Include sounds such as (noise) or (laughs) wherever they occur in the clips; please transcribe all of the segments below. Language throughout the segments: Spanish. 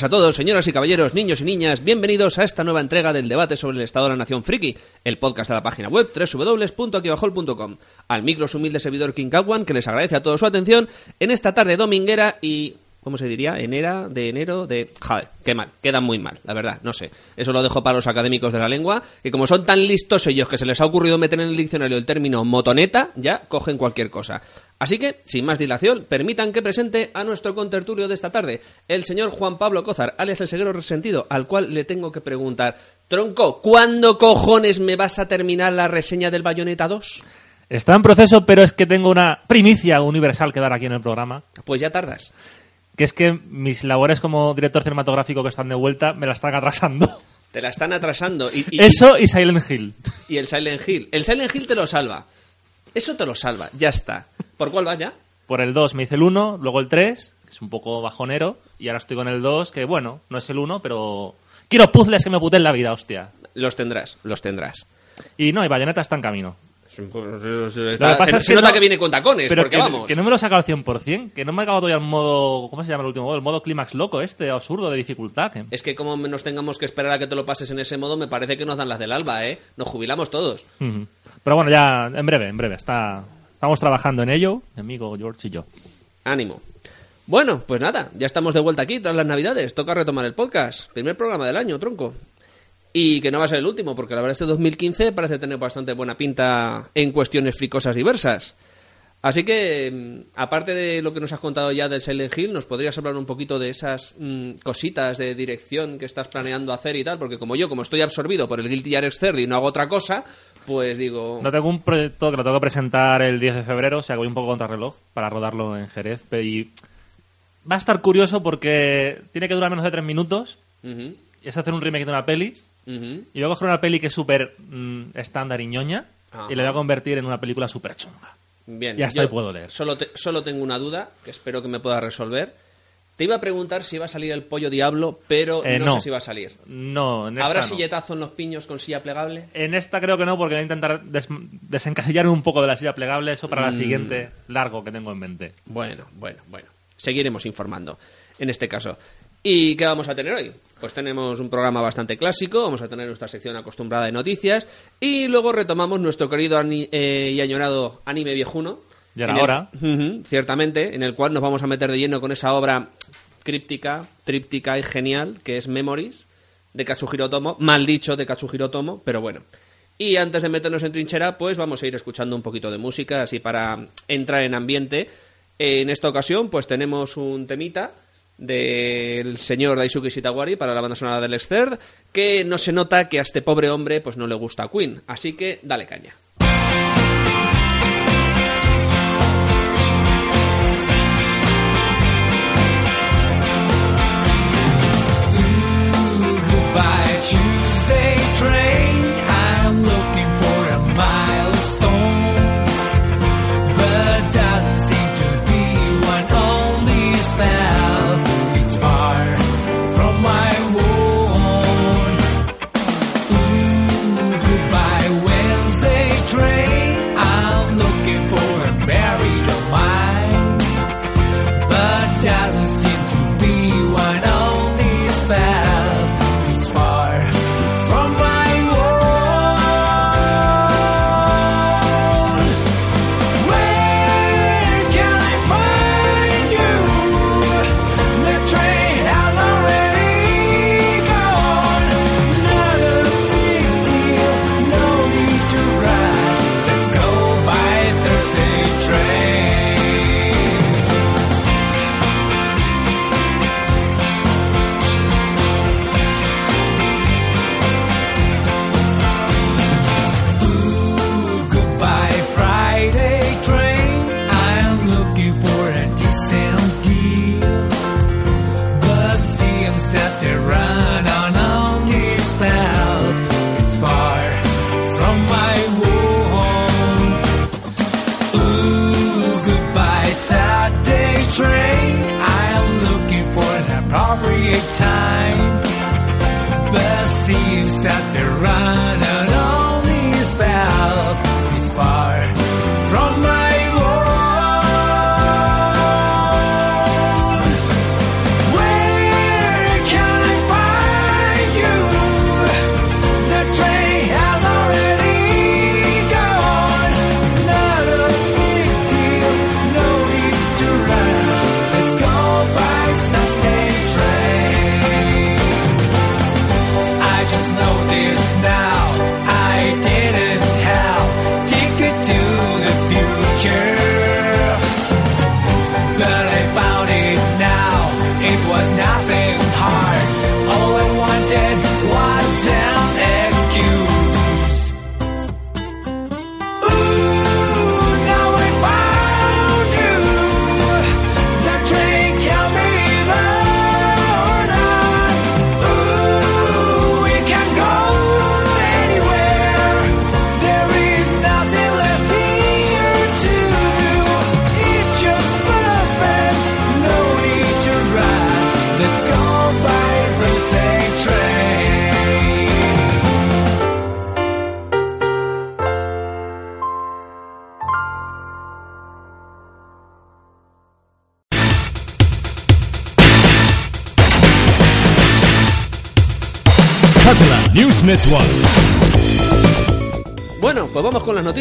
buenas a todos, señoras y caballeros, niños y niñas. Bienvenidos a esta nueva entrega del debate sobre el estado de la nación friki, el podcast de la página web www.aquibajol.com. Al micro humilde servidor King Kagwan, que les agradece a todos su atención en esta tarde dominguera y ¿Cómo se diría? Enera, de enero, de... Joder, qué mal, quedan muy mal, la verdad, no sé. Eso lo dejo para los académicos de la lengua, que como son tan listos ellos que se les ha ocurrido meter en el diccionario el término motoneta, ya cogen cualquier cosa. Así que, sin más dilación, permitan que presente a nuestro contertulio de esta tarde, el señor Juan Pablo Cózar, alias el Seguero Resentido, al cual le tengo que preguntar, Tronco, ¿cuándo cojones me vas a terminar la reseña del Bayonetta 2? Está en proceso, pero es que tengo una primicia universal que dar aquí en el programa. Pues ya tardas que es que mis labores como director cinematográfico que están de vuelta me la están atrasando. Te la están atrasando. Y, Eso y Silent Hill. Y el Silent Hill. El Silent Hill te lo salva. Eso te lo salva, ya está. ¿Por cuál va ya? Por el 2 me hice el 1, luego el 3, que es un poco bajonero, y ahora estoy con el 2, que bueno, no es el 1, pero quiero puzzles que me puten la vida, hostia. Los tendrás, los tendrás. Y no, y Bayonetta está en camino. Se, nota que viene con tacones, pero porque que, vamos. que no me lo he sacado al 100%, que no me he acabado todavía el modo, ¿cómo se llama el último modo? El modo clímax loco este, absurdo, de dificultad. que- Es que como nos tengamos que esperar a que te lo pases en ese modo, me parece que nos dan las del alba, ¿eh? Nos jubilamos todos. Pero bueno, ya en breve, en breve. Está, estamos trabajando en ello, mi amigo George y yo. Ánimo. Bueno, pues nada, ya estamos de vuelta aquí tras las navidades. Toca retomar el podcast. Primer programa del año, tronco. Y que no va a ser el último, porque la verdad este 2015 parece tener bastante buena pinta en cuestiones fricosas diversas. Así que, mm, aparte de lo que nos has contado ya del Silent Hill, ¿nos podrías hablar un poquito de esas mm, cositas de dirección que estás planeando hacer y tal? Porque como yo, como estoy absorbido por el Guilty Gear Third y no hago otra cosa, pues digo... No tengo un proyecto que lo tengo que presentar el 10 de febrero, o sea que voy un poco contra reloj para rodarlo en Jerez. Y va a estar curioso porque tiene que durar menos de 3 minutos y es hacer un remake de una peli. Y voy a coger una peli que es súper mm, estándar y ñoña Ajá. y la voy a convertir en una película súper chunga. Bien, Ya está, yo y puedo leer. Solo, te- solo tengo una duda que espero que me pueda resolver. Te iba a preguntar si iba a salir el pollo diablo, pero Eh, no, no. sé si va a salir. No, en esta ¿Habrá no. silletazo en los piños con silla plegable? En esta creo que no, porque voy a intentar des- desencasillar un poco de la silla plegable, eso para la Mm. siguiente largo que tengo en mente. Bueno, bueno, bueno. Seguiremos informando en este caso. ¿Y qué vamos a tener hoy? Pues tenemos un programa bastante clásico, vamos a tener nuestra sección acostumbrada de noticias y luego retomamos nuestro querido ani- eh, y añorado anime viejuno. Ya era el- ciertamente, en el cual nos vamos a meter de lleno con esa obra críptica, tríptica y genial que es Memories de Katsuhiro Tomo, mal dicho de Katsuhiro Tomo, pero bueno. Y antes de meternos en trinchera, pues vamos a ir escuchando un poquito de música, así para entrar en ambiente. En esta ocasión, pues tenemos un temita del señor Daisuke Shitawari para la banda sonora del Third, que no se nota que a este pobre hombre pues no le gusta Queen. Así que dale caña.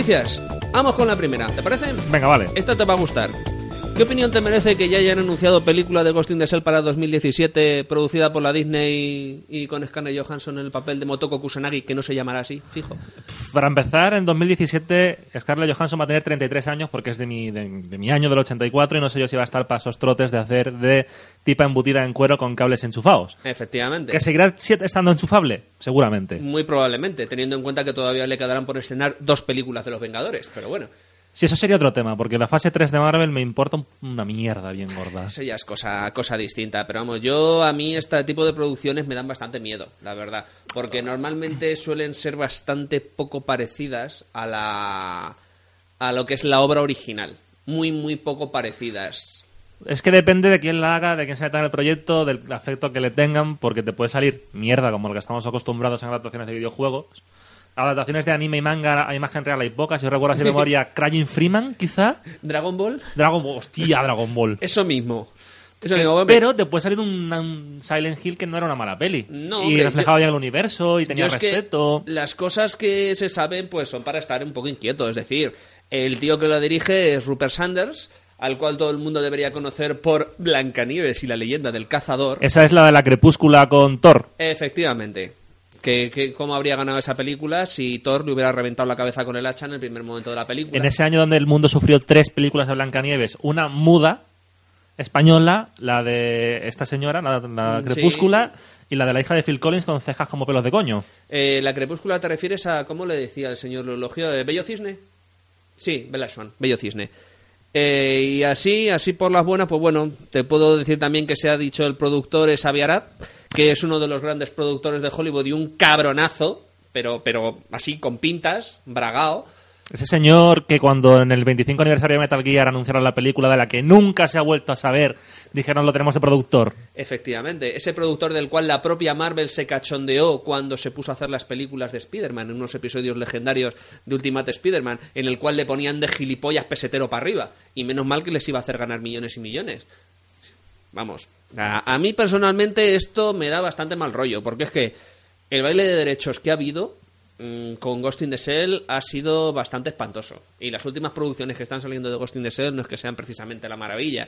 Noticias. Vamos con la primera, ¿te parece? Venga, vale. Esta te va a gustar. ¿Qué opinión te merece que ya hayan anunciado película de Ghost in the Shell para 2017 producida por la Disney y con Scarlett Johansson en el papel de Motoko Kusanagi que no se llamará así, fijo? Para empezar, en 2017 Scarlett Johansson va a tener 33 años porque es de mi, de, de mi año, del 84, y no sé yo si va a estar para esos trotes de hacer de tipa embutida en cuero con cables enchufados. Efectivamente. ¿Que seguirá estando enchufable? Seguramente. Muy probablemente, teniendo en cuenta que todavía le quedarán por estrenar dos películas de los Vengadores, pero bueno, Si eso sería otro tema, porque la fase 3 de Marvel me importa un- una mierda bien gorda. eso ya es cosa, cosa distinta. Pero vamos, yo a mí este tipo de producciones me dan bastante miedo, la verdad, porque normalmente suelen ser bastante poco parecidas a la a lo que es la obra original, muy muy poco parecidas. Es que depende de quién la haga, de quién se meta en el proyecto, del afecto que le tengan, porque te puede salir mierda como lo que estamos acostumbrados en adaptaciones de videojuegos. Adaptaciones de anime y manga a imagen real hay pocas. Yo recuerdo así de memoria (laughs) Crying Freeman, quizá. Dragon Ball, Dragon Ball, hostia, Dragon Ball. eso mismo. Eso mismo, hombre. Pero te puede salir un, un Silent Hill que no era una mala peli. No, y reflejaba yo- bien el universo y tenía respeto. las cosas que se saben pues son para estar un poco inquieto. Es decir, el tío que lo dirige es Rupert Sanders, al cual todo el mundo debería conocer por Blancanieves y la leyenda del cazador. Esa es la de la crepúscula con Thor. Efectivamente. Que, que cómo habría ganado esa película si Thor le hubiera reventado la cabeza con el hacha en el primer momento de la película. En ese año donde el mundo sufrió tres películas de Blancanieves, una muda española, la de esta señora, la, la Mm, crepúscula, y la de la hija de Phil Collins con cejas como pelos de coño. Eh, la crepúscula te refieres a, ¿cómo le decía el señor Lologio? ¿Eh, ¿Bello Cisne? Sí, Bella Swan, Bello Cisne. Eh, y así, así por las buenas, pues bueno, te puedo decir también que se ha dicho el productor es Avi Arad, que es uno de los grandes productores de Hollywood y un cabronazo, pero, pero así con pintas, bragao. Ese señor que cuando en el 25 aniversario de Metal Gear anunciaron la película de la que nunca se ha vuelto a saber, dijeron lo tenemos de productor. Efectivamente, ese productor del cual la propia Marvel se cachondeó cuando se puso a hacer las películas de Spider-Man, en unos episodios legendarios de Ultimate Spider-Man, en el cual le ponían de gilipollas pesetero para arriba. Y menos mal que les iba a hacer ganar millones y millones. Vamos, a, a mí personalmente esto me da bastante mal rollo, porque es que el baile de derechos que ha habido mm, con Ghost in the Shell ha sido bastante espantoso. Y las últimas producciones que están saliendo de Ghost in the Shell no es que sean precisamente la maravilla.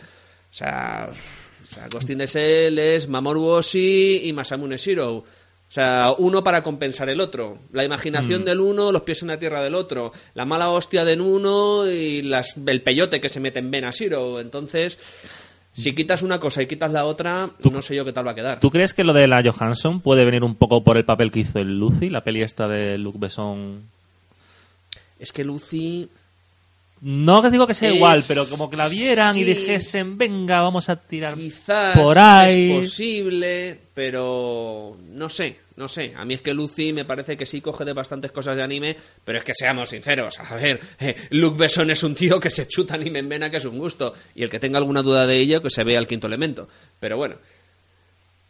O sea, o sea Ghost in the Shell es Mamoru Oshii y Masamune Shiro. O sea, uno para compensar el otro. La imaginación del uno, los pies en la tierra del otro. La mala hostia de uno y las, el peyote que se mete en vena Shiro. Entonces, si quitas una cosa y quitas la otra, no sé yo qué tal va a quedar. ¿Tú crees que lo de la Johansson puede venir un poco por el papel que hizo el Lucy, la peli esta de Luc Besson? Es que Lucy... No que digo que sea Es- igual, pero como que la vieran y dijesen, venga, vamos a tirar Quizás por ahí. es posible, pero no sé, no sé. A mí es que Lucy me parece que sí coge de bastantes cosas de anime, pero es que seamos sinceros. A ver, eh, Luke Besson es un tío que se chuta anime en vena, que es un gusto. Y el que tenga alguna duda de ello, que se vea el quinto elemento. Pero bueno.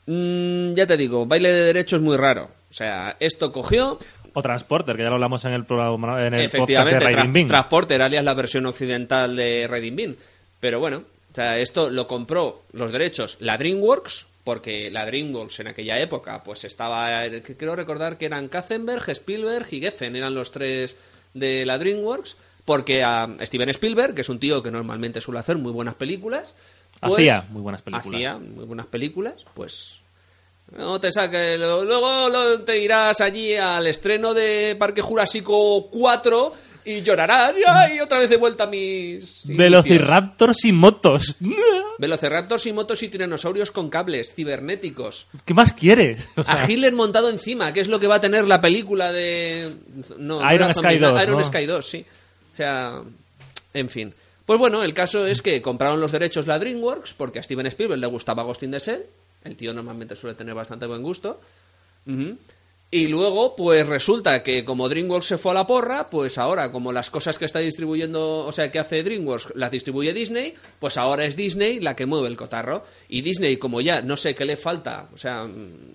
Mm, ya te digo, baile de derecho es muy raro. O sea, esto cogió, O Transporter, que ya lo hablamos en el programa en el podcast de Efectivamente, Raiding Tra- Bean. Transporter, alias la versión occidental de Raiding Bean. Pero bueno, o sea, esto lo compró los derechos la DreamWorks, porque la DreamWorks en aquella época, pues estaba, que creo recordar que eran Katzenberg, Spielberg y Geffen, eran los tres de la DreamWorks, porque a Steven Spielberg, que es un tío que normalmente suele hacer muy buenas películas, pues, Hacía muy buenas películas. Hacía muy buenas películas, pues no te saques. Luego te irás allí al estreno de Parque Jurásico 4 y llorarás. Y ay, otra vez de vuelta a mis. inicios". Velociraptors y motos. Velociraptors y motos y tiranosaurios con cables cibernéticos. ¿Qué más quieres? O sea, A Hitler montado encima, que es lo que va a tener la película de. No, no Iron era Sky Zombie, 2, Iron ¿no? Sky 2, sí. O sea, en fin. Pues bueno, el caso es que compraron los derechos la DreamWorks porque a Steven Spielberg le gustaba Ghost in the Shell. El tío normalmente suele tener bastante buen gusto. Y luego, pues resulta que como DreamWorks se fue a la porra, pues ahora, como las cosas que está distribuyendo, o sea, que hace DreamWorks las distribuye Disney, pues ahora es Disney la que mueve el cotarro. Y Disney, como ya no sé qué le falta, o sea,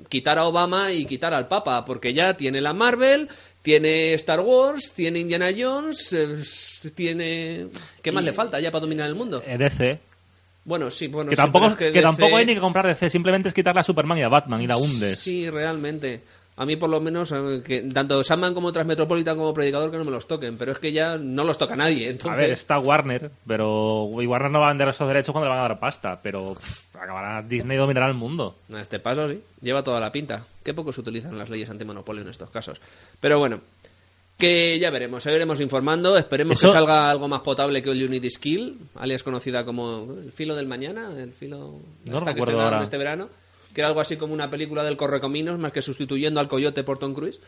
quitar a Obama y quitar al Papa, porque ya tiene la Marvel, tiene Star Wars, tiene Indiana Jones, eh, tiene... ¿Qué más le falta ya para dominar el mundo? eh, DC. Bueno, sí, bueno, Que sí, tampoco, que, DC tampoco hay ni que comprar DC, simplemente es quitarle a Superman y a Batman y la hundes. Sí, realmente. A mí, por lo menos, eh, que tanto Sandman como Transmetropolitan como Predicador que no me los toquen, pero es que ya no los toca nadie. Entonces... A ver, está Warner, pero y Warner no va a vender esos derechos cuando le van a dar pasta, pero pff, acabará Disney dominará el mundo. A este paso, sí. Lleva toda la pinta. Qué poco se utilizan las leyes antimonopolio en estos casos. Pero bueno, que ya veremos. Seguiremos informando. Esperemos Eso- que salga algo más potable que All You Need Is Kill, alias conocida como El filo del mañana, el filo No esta que ahora. este verano, que era algo así como una película del Correcaminos, más que sustituyendo al Coyote por Tom Cruise.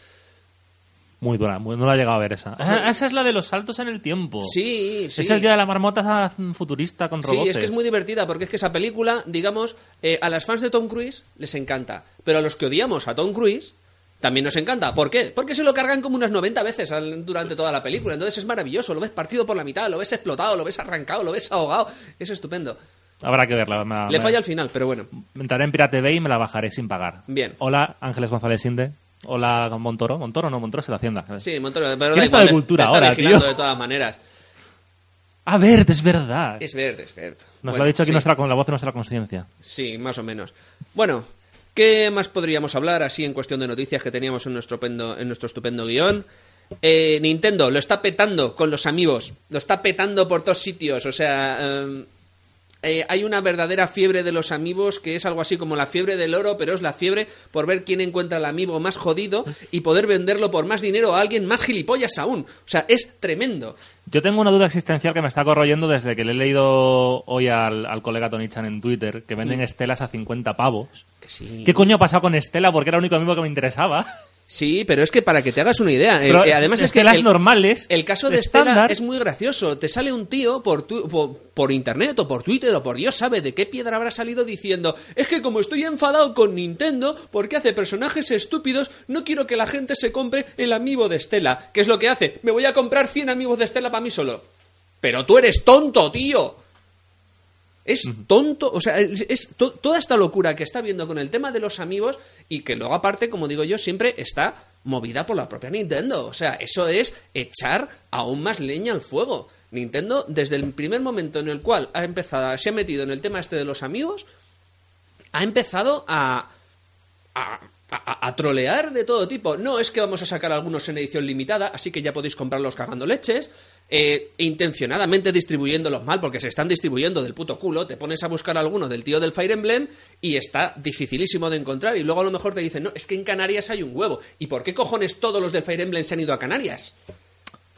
Muy dura, muy- no la he llegado a ver esa. Ah, esa es la de los saltos en el tiempo. Sí, sí. Es el día de la marmota futurista con Sí, robots. es que es muy divertida porque es que esa película, digamos, eh, a las fans de Tom Cruise les encanta, pero a los que odiamos a Tom Cruise también nos encanta. ¿Por qué? Porque se lo cargan como unas 90 veces al- durante toda la película. Entonces es maravilloso, lo ves partido por la mitad, lo ves explotado, lo ves arrancado, lo ves ahogado. Es estupendo. Habrá que verla. me- Le me- falla al final, pero bueno. Entraré en Pirate Bay y me la bajaré sin pagar. Bien. Hola, Ángeles González Inde. Hola, Montoro. Montoro no, Montoro es la Hacienda. Sí, Montoro, pero ¿Quién está de te- cultura te está ahora, tío? de todas maneras. A ver, es verdad. Es verde, es verde. Nos Bueno, lo ha dicho aquí sí. nuestra, con la voz de nuestra conciencia. Sí, más o menos. Bueno, ¿qué más podríamos hablar así en cuestión de noticias que teníamos en nuestro, pendo- en nuestro estupendo guion? Eh, Nintendo lo está petando con los amigos, lo está petando por todos sitios, o sea... em, eh, hay una verdadera fiebre de los amigos que es algo así como la fiebre del oro, pero es la fiebre por ver quién encuentra el amigo más jodido y poder venderlo por más dinero a alguien más gilipollas aún. O sea, es tremendo. Yo tengo una duda existencial que me está corroyendo desde que le he leído hoy al, al colega Tony Chan en Twitter que venden estelas a 50 pavos. Que sí. ¿Qué coño ha pasado con Estela? Porque era el único amigo que me interesaba. Sí, pero es que para que te hagas una idea, Pero eh, además es que el- normales. El caso de Estela es muy gracioso. Te sale un tío por, tu- por, por internet o por Twitter o por Dios sabe de qué piedra habrá salido diciendo es que como estoy enfadado con Nintendo porque hace personajes estúpidos, no quiero que la gente se compre el amiibo de Estela. ¿Qué es lo que hace? Me voy a comprar 100 amigos de Estela para mí solo. Pero tú eres tonto, tío. Es tonto, o sea, es, es to- toda esta locura que está viendo con el tema de los amigos y que luego aparte, como digo yo, siempre está movida por la propia Nintendo. O sea, eso es echar aún más leña al fuego. Nintendo, desde el primer momento en el cual ha empezado, se ha metido en el tema este de los amigos, ha empezado a, a, a- a trolear de todo tipo. No es que vamos a sacar algunos en edición limitada, así que ya podéis comprarlos cagando leches. Eh, intencionadamente distribuyéndolos mal, porque se están distribuyendo del puto culo. Te pones a buscar alguno del tío del Fire Emblem y está dificilísimo de encontrar. Y luego a lo mejor te dicen, no, es que en Canarias hay un huevo. ¿Y por qué cojones todos los del Fire Emblem se han ido a Canarias?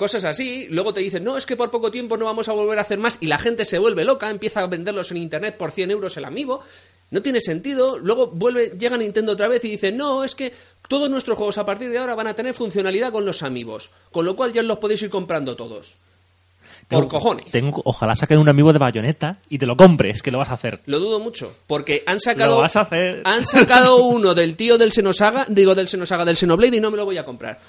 Cosas así, luego te dicen, no, es que por poco tiempo no vamos a volver a hacer más y la gente se vuelve loca, empieza a venderlos en internet por 100 euros el amigo, no tiene sentido, luego vuelve, llega Nintendo otra vez y dice, no, es que todos nuestros juegos a partir de ahora van a tener funcionalidad con los amigos, con lo cual ya los podéis ir comprando todos. Por Tengo- cojones. tengo- ojalá saquen un amigo de bayoneta y te lo compres, que lo vas a hacer. Lo dudo mucho, porque han sacado... Lo vas a hacer. Han sacado (laughs) uno del tío del Xenosaga, digo del Xenosaga del Xenoblade y no me lo voy a comprar.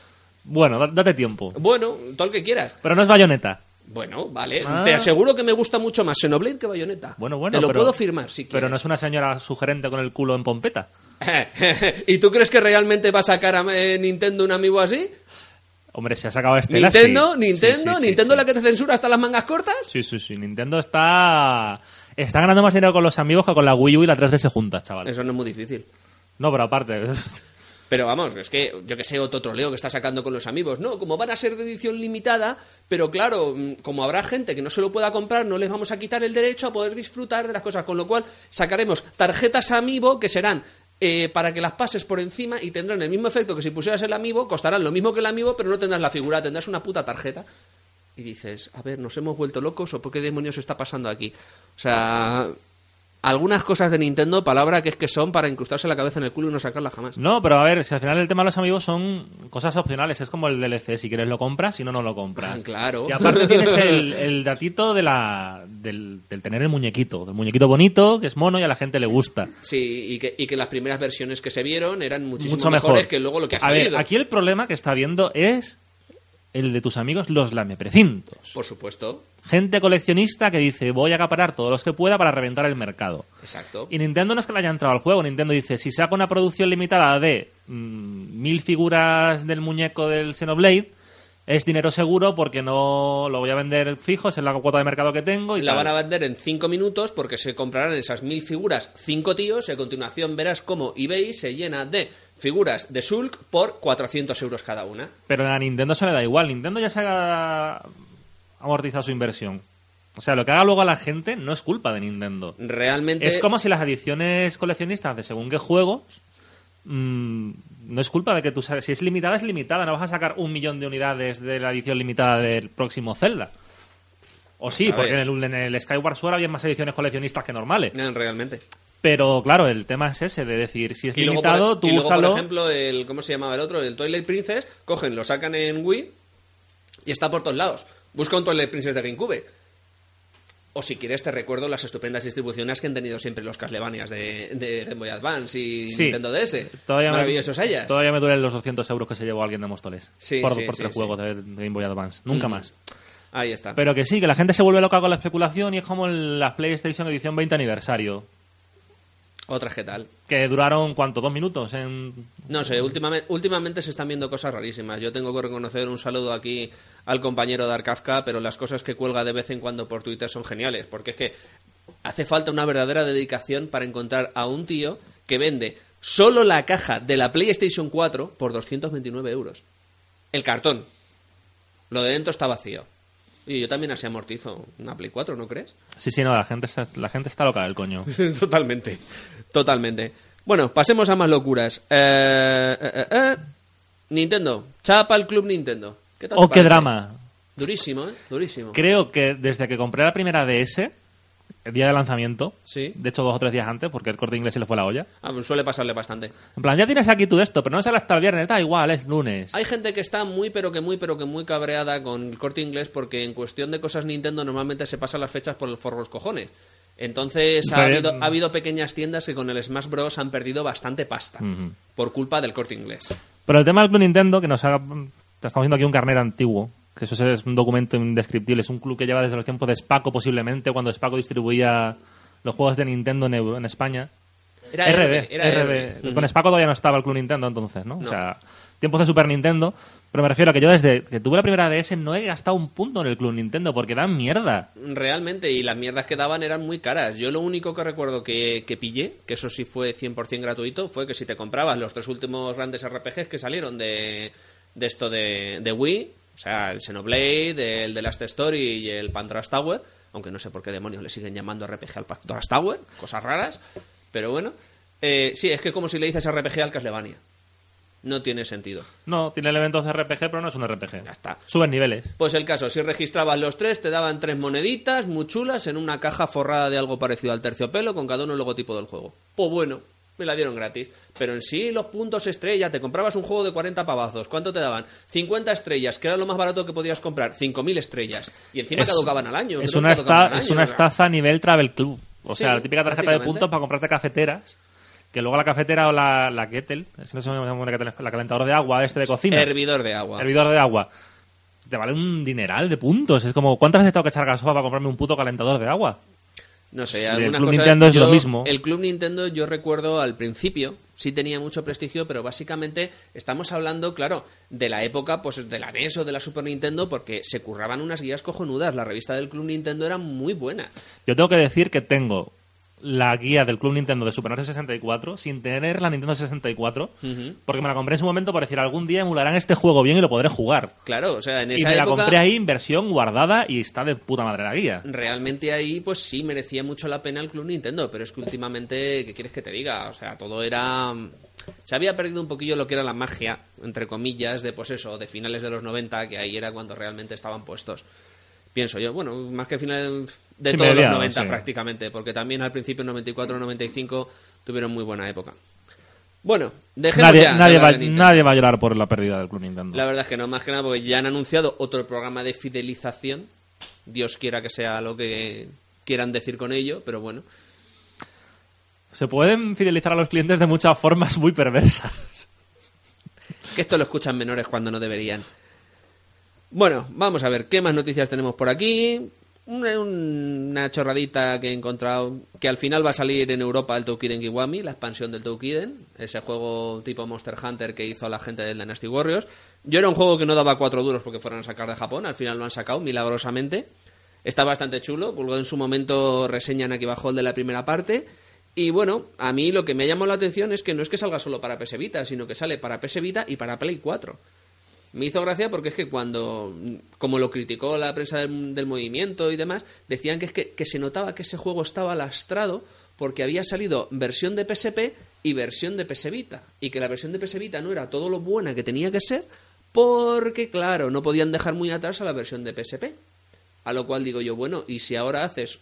Bueno, da- date tiempo. Bueno, todo el que quieras. Pero no es bayoneta. Bueno, vale. Ah. Te aseguro que me gusta mucho más Xenoblade que Bayonetta. Bueno, bueno. Te lo pero- puedo firmar si Pero no quieres. es una señora sugerente con el culo en pompeta. (laughs) ¿Y tú crees que realmente va a sacar a eh, Nintendo un amigo así? Hombre, se ha sacado Estela. ¿Nintendo? sí. ¿Nintendo? Sí, ¿Nintendo la que te censura hasta las mangas cortas? Sí, sí, sí. Nintendo está. Está ganando más dinero con los amigos que con la Wii U y la 3DS juntas, chaval. Eso no es muy difícil. No, pero aparte. (laughs) Pero vamos, es que yo que sé, otro troleo que está sacando con los amigos. No, como van a ser de edición limitada, pero claro, mm, como habrá gente que no se lo pueda comprar, no les vamos a quitar el derecho a poder disfrutar de las cosas. Con lo cual, sacaremos tarjetas Amiibo que serán eh, para que las pases por encima y tendrán el mismo efecto que si pusieras el Amiibo, costarán lo mismo que el Amiibo, pero no tendrás la figura, tendrás una puta tarjeta. Y dices, a ver, ¿nos hemos vuelto locos o por qué demonios está pasando aquí? O sea, algunas cosas de Nintendo, palabra que es que son para incrustarse la cabeza en el culo y no sacarla jamás. No, pero a ver, si al final el tema de los amigos son cosas opcionales. Es como el DLC. Si quieres lo compras, si no, no lo compras. Ah, claro. Y aparte tienes el, (laughs) el datito de la, del, del tener el muñequito. El muñequito bonito, que es mono y a la gente le gusta. Sí, y que, y que las primeras versiones que se vieron eran muchísimo Mucho mejores mejor. que luego lo que ha a ver, salido. aquí el problema que está viendo es el de tus amigos los lameprecintos. Por supuesto, Gente coleccionista que dice voy a acaparar todos los que pueda para reventar el mercado. exacto. Y Nintendo no es que le haya entrado al juego. Nintendo dice, si saco una producción limitada de mm, mil figuras del muñeco del Xenoblade, es dinero seguro porque no lo voy a vender fijo, es la cuota de mercado que tengo y la tal. van a vender en 5 minutos porque se comprarán esas mil figuras cinco tíos y a continuación verás cómo eBay se llena de figuras de Shulk por 400 euros cada una. Pero a Nintendo se le da igual. Nintendo ya se ha amortizado su inversión. O sea, lo que haga luego a la gente no es culpa de Nintendo. Realmente Es como si las ediciones coleccionistas de según qué juego mm, no es culpa de que tú sa- si es limitada es limitada, no vas a sacar un millón de unidades de la edición limitada del próximo Zelda. O sí, Pues porque en el, en el Skyward Sword había más ediciones coleccionistas que normales. Eh, realmente. Pero claro, el tema es ese, de decir, si es Y luego, limitado, por, tú y luego, búscalo. por ejemplo, el ¿cómo se llamaba el otro? El Twilight Princess, cogen, lo sacan en Wii y está por todos lados. Busca un Twilight Princess de GameCube. O si quieres, te recuerdo las estupendas distribuciones que han tenido siempre los Castlevanias de, de Game Boy Advance y Sí. Nintendo DS. Todavía Maravillosos me, ellas. Todavía me duelen los 200 euros que se llevó alguien de Móstoles. Sí, por sí, por sí, tres juegos de Game Boy Advance. Nunca Mm. más. Ahí está. Pero que sí, que la gente se vuelve loca con la especulación y es como la PlayStation edición 20 aniversario. Otras que tal. Que duraron, ¿cuánto? ¿Dos minutos? En... No sé, últimamente, últimamente se están viendo cosas rarísimas. Yo tengo que reconocer un saludo aquí al compañero Dark Kafka, pero las cosas que cuelga de vez en cuando por Twitter son geniales, porque es que hace falta una verdadera dedicación para encontrar a un tío que vende solo la caja de la PlayStation 4 por 229 euros. El cartón. Lo de dentro está vacío. Y yo también así amortizo una Play 4, ¿no crees? Sí, sí, no, la gente está, la gente está loca del coño. (laughs) totalmente, totalmente. Bueno, pasemos a más locuras. Eh, eh, eh. Nintendo, chapa el club Nintendo. ¿Qué tal ¡Oh, qué drama! Durísimo, ¿eh? Durísimo. Creo que desde que compré la primera DS, el día de lanzamiento, Sí. de hecho dos o tres días antes, porque el corte inglés se le fue la olla, Ah, pues suele pasarle bastante. en plan, ya tienes aquí tú esto, pero no sale hasta el viernes, da igual, es lunes. Hay gente que está muy, pero que muy, pero que muy cabreada con el corte inglés porque en cuestión de cosas Nintendo normalmente se pasan las fechas por el forro los cojones. Entonces ha Pero- habido, ha habido pequeñas tiendas que con el Smash Bros. han perdido bastante pasta por culpa del corte inglés. Pero el tema del Club Nintendo, que nos haga. Te estamos viendo aquí un carnet antiguo, que eso es un documento indescriptible. Es un club que lleva desde los tiempos de Spaco, posiblemente, cuando Spaco distribuía los juegos de Nintendo en, España. Era RB, era RB. Con Spaco todavía no estaba el Club Nintendo entonces, ¿no? No. O sea, tiempos de Super Nintendo. Pero me refiero a que yo desde que tuve la primera DS no he gastado un punto en el Club Nintendo porque dan mierda. Realmente, y las mierdas que daban eran muy caras. Yo lo único que recuerdo que, que pillé, que eso sí fue 100% gratuito, fue que si te comprabas los tres últimos grandes RPGs que salieron de, de esto de, de Wii, o sea, el Xenoblade, el The Last Story y el Pandora's Tower, aunque no sé por qué demonios le siguen llamando RPG al Pandora's Tower, cosas raras, pero bueno. Eh, sí, es que como si le dices RPG al Castlevania. No tiene sentido. No, tiene elementos de RPG, pero no es un RPG. Ya está. Suben niveles. Pues el caso, si registrabas los tres, te daban tres moneditas muy chulas en una caja forrada de algo parecido al terciopelo con cada uno el logotipo del juego. Pues bueno, me la dieron gratis. Pero en sí, los puntos estrella, te comprabas un juego de 40 pavazos. ¿Cuánto te daban? 50 estrellas, que era lo más barato que podías comprar. 5.000 estrellas. Y encima Es- caducaban al año. Es una, esta- al es una estafa a nivel Travel Club. O Sí, sea, la típica tarjeta de puntos para comprarte cafeteras. Que luego la cafetera o la, la kettle, es no sé cómo se llama la kettle, la calentador de agua este de cocina, Hervidor de agua. hervidor de agua, te vale un dineral de puntos. Es como, ¿cuántas veces tengo que echar gasofa para comprarme un puto calentador de agua? No sé, alguna el Club cosa- Nintendo es lo mismo. El Club Nintendo, yo recuerdo al principio, sí tenía mucho prestigio, pero básicamente estamos hablando, claro, de la época pues de la NES o de la Super Nintendo, porque se curraban unas guías cojonudas. La revista del Club Nintendo era muy buena. Yo tengo que decir que tengo la guía del Club Nintendo de Super Nintendo 64 sin tener la Nintendo 64 Ujú. porque me la compré en su momento por decir algún día emularán este juego bien y lo podré jugar. Claro, o sea, en Y esa me la compré ahí, inversión guardada y está de puta madre la guía. realmente ahí pues sí merecía mucho la pena el Club Nintendo, pero es que últimamente, ¿qué quieres que te diga? O sea, todo era... Se había perdido un poquillo lo que era la magia, entre comillas, de pues eso, de finales de los 90, que ahí era cuando realmente estaban puestos. Pienso yo, bueno, más que finales de Sí, todos los 90 sí. prácticamente, porque también al principio 94-95 tuvieron muy buena época. Bueno, dejemos Nadie, ya va, nadie va a llorar por la pérdida del Club Nintendo. La verdad es que no, más que nada porque ya han anunciado otro programa de fidelización. Dios quiera que sea lo que quieran decir con ello, pero bueno. Se pueden fidelizar a los clientes de muchas formas muy perversas. Que esto lo escuchan menores cuando no deberían. Bueno, vamos a ver qué más noticias tenemos por aquí. Una, chorradita que he encontrado que al final va a salir en Europa el Toukiden Kiwami, la expansión del Toukiden, ese juego tipo Monster Hunter que hizo la gente del Dynasty Warriors, Yo era un juego que no daba cuatro duros porque fueran a sacar de Japón, al final lo han sacado milagrosamente. Está bastante chulo, luego en su momento reseñan aquí abajo el de la primera parte. Y bueno, a mí lo que me ha llamado la atención es que no es que salga solo para PS Vita, sino que sale para PS Vita y para Play 4. Me hizo gracia porque es que cuando, como lo criticó la prensa del, movimiento y demás, decían que es que, que se notaba que ese juego estaba lastrado porque había salido versión de PSP y versión de PS Vita. Y que la versión de PS Vita no era todo lo buena que tenía que ser porque, claro, no podían dejar muy atrás a la versión de PSP. A lo cual digo yo, bueno, y si ahora haces,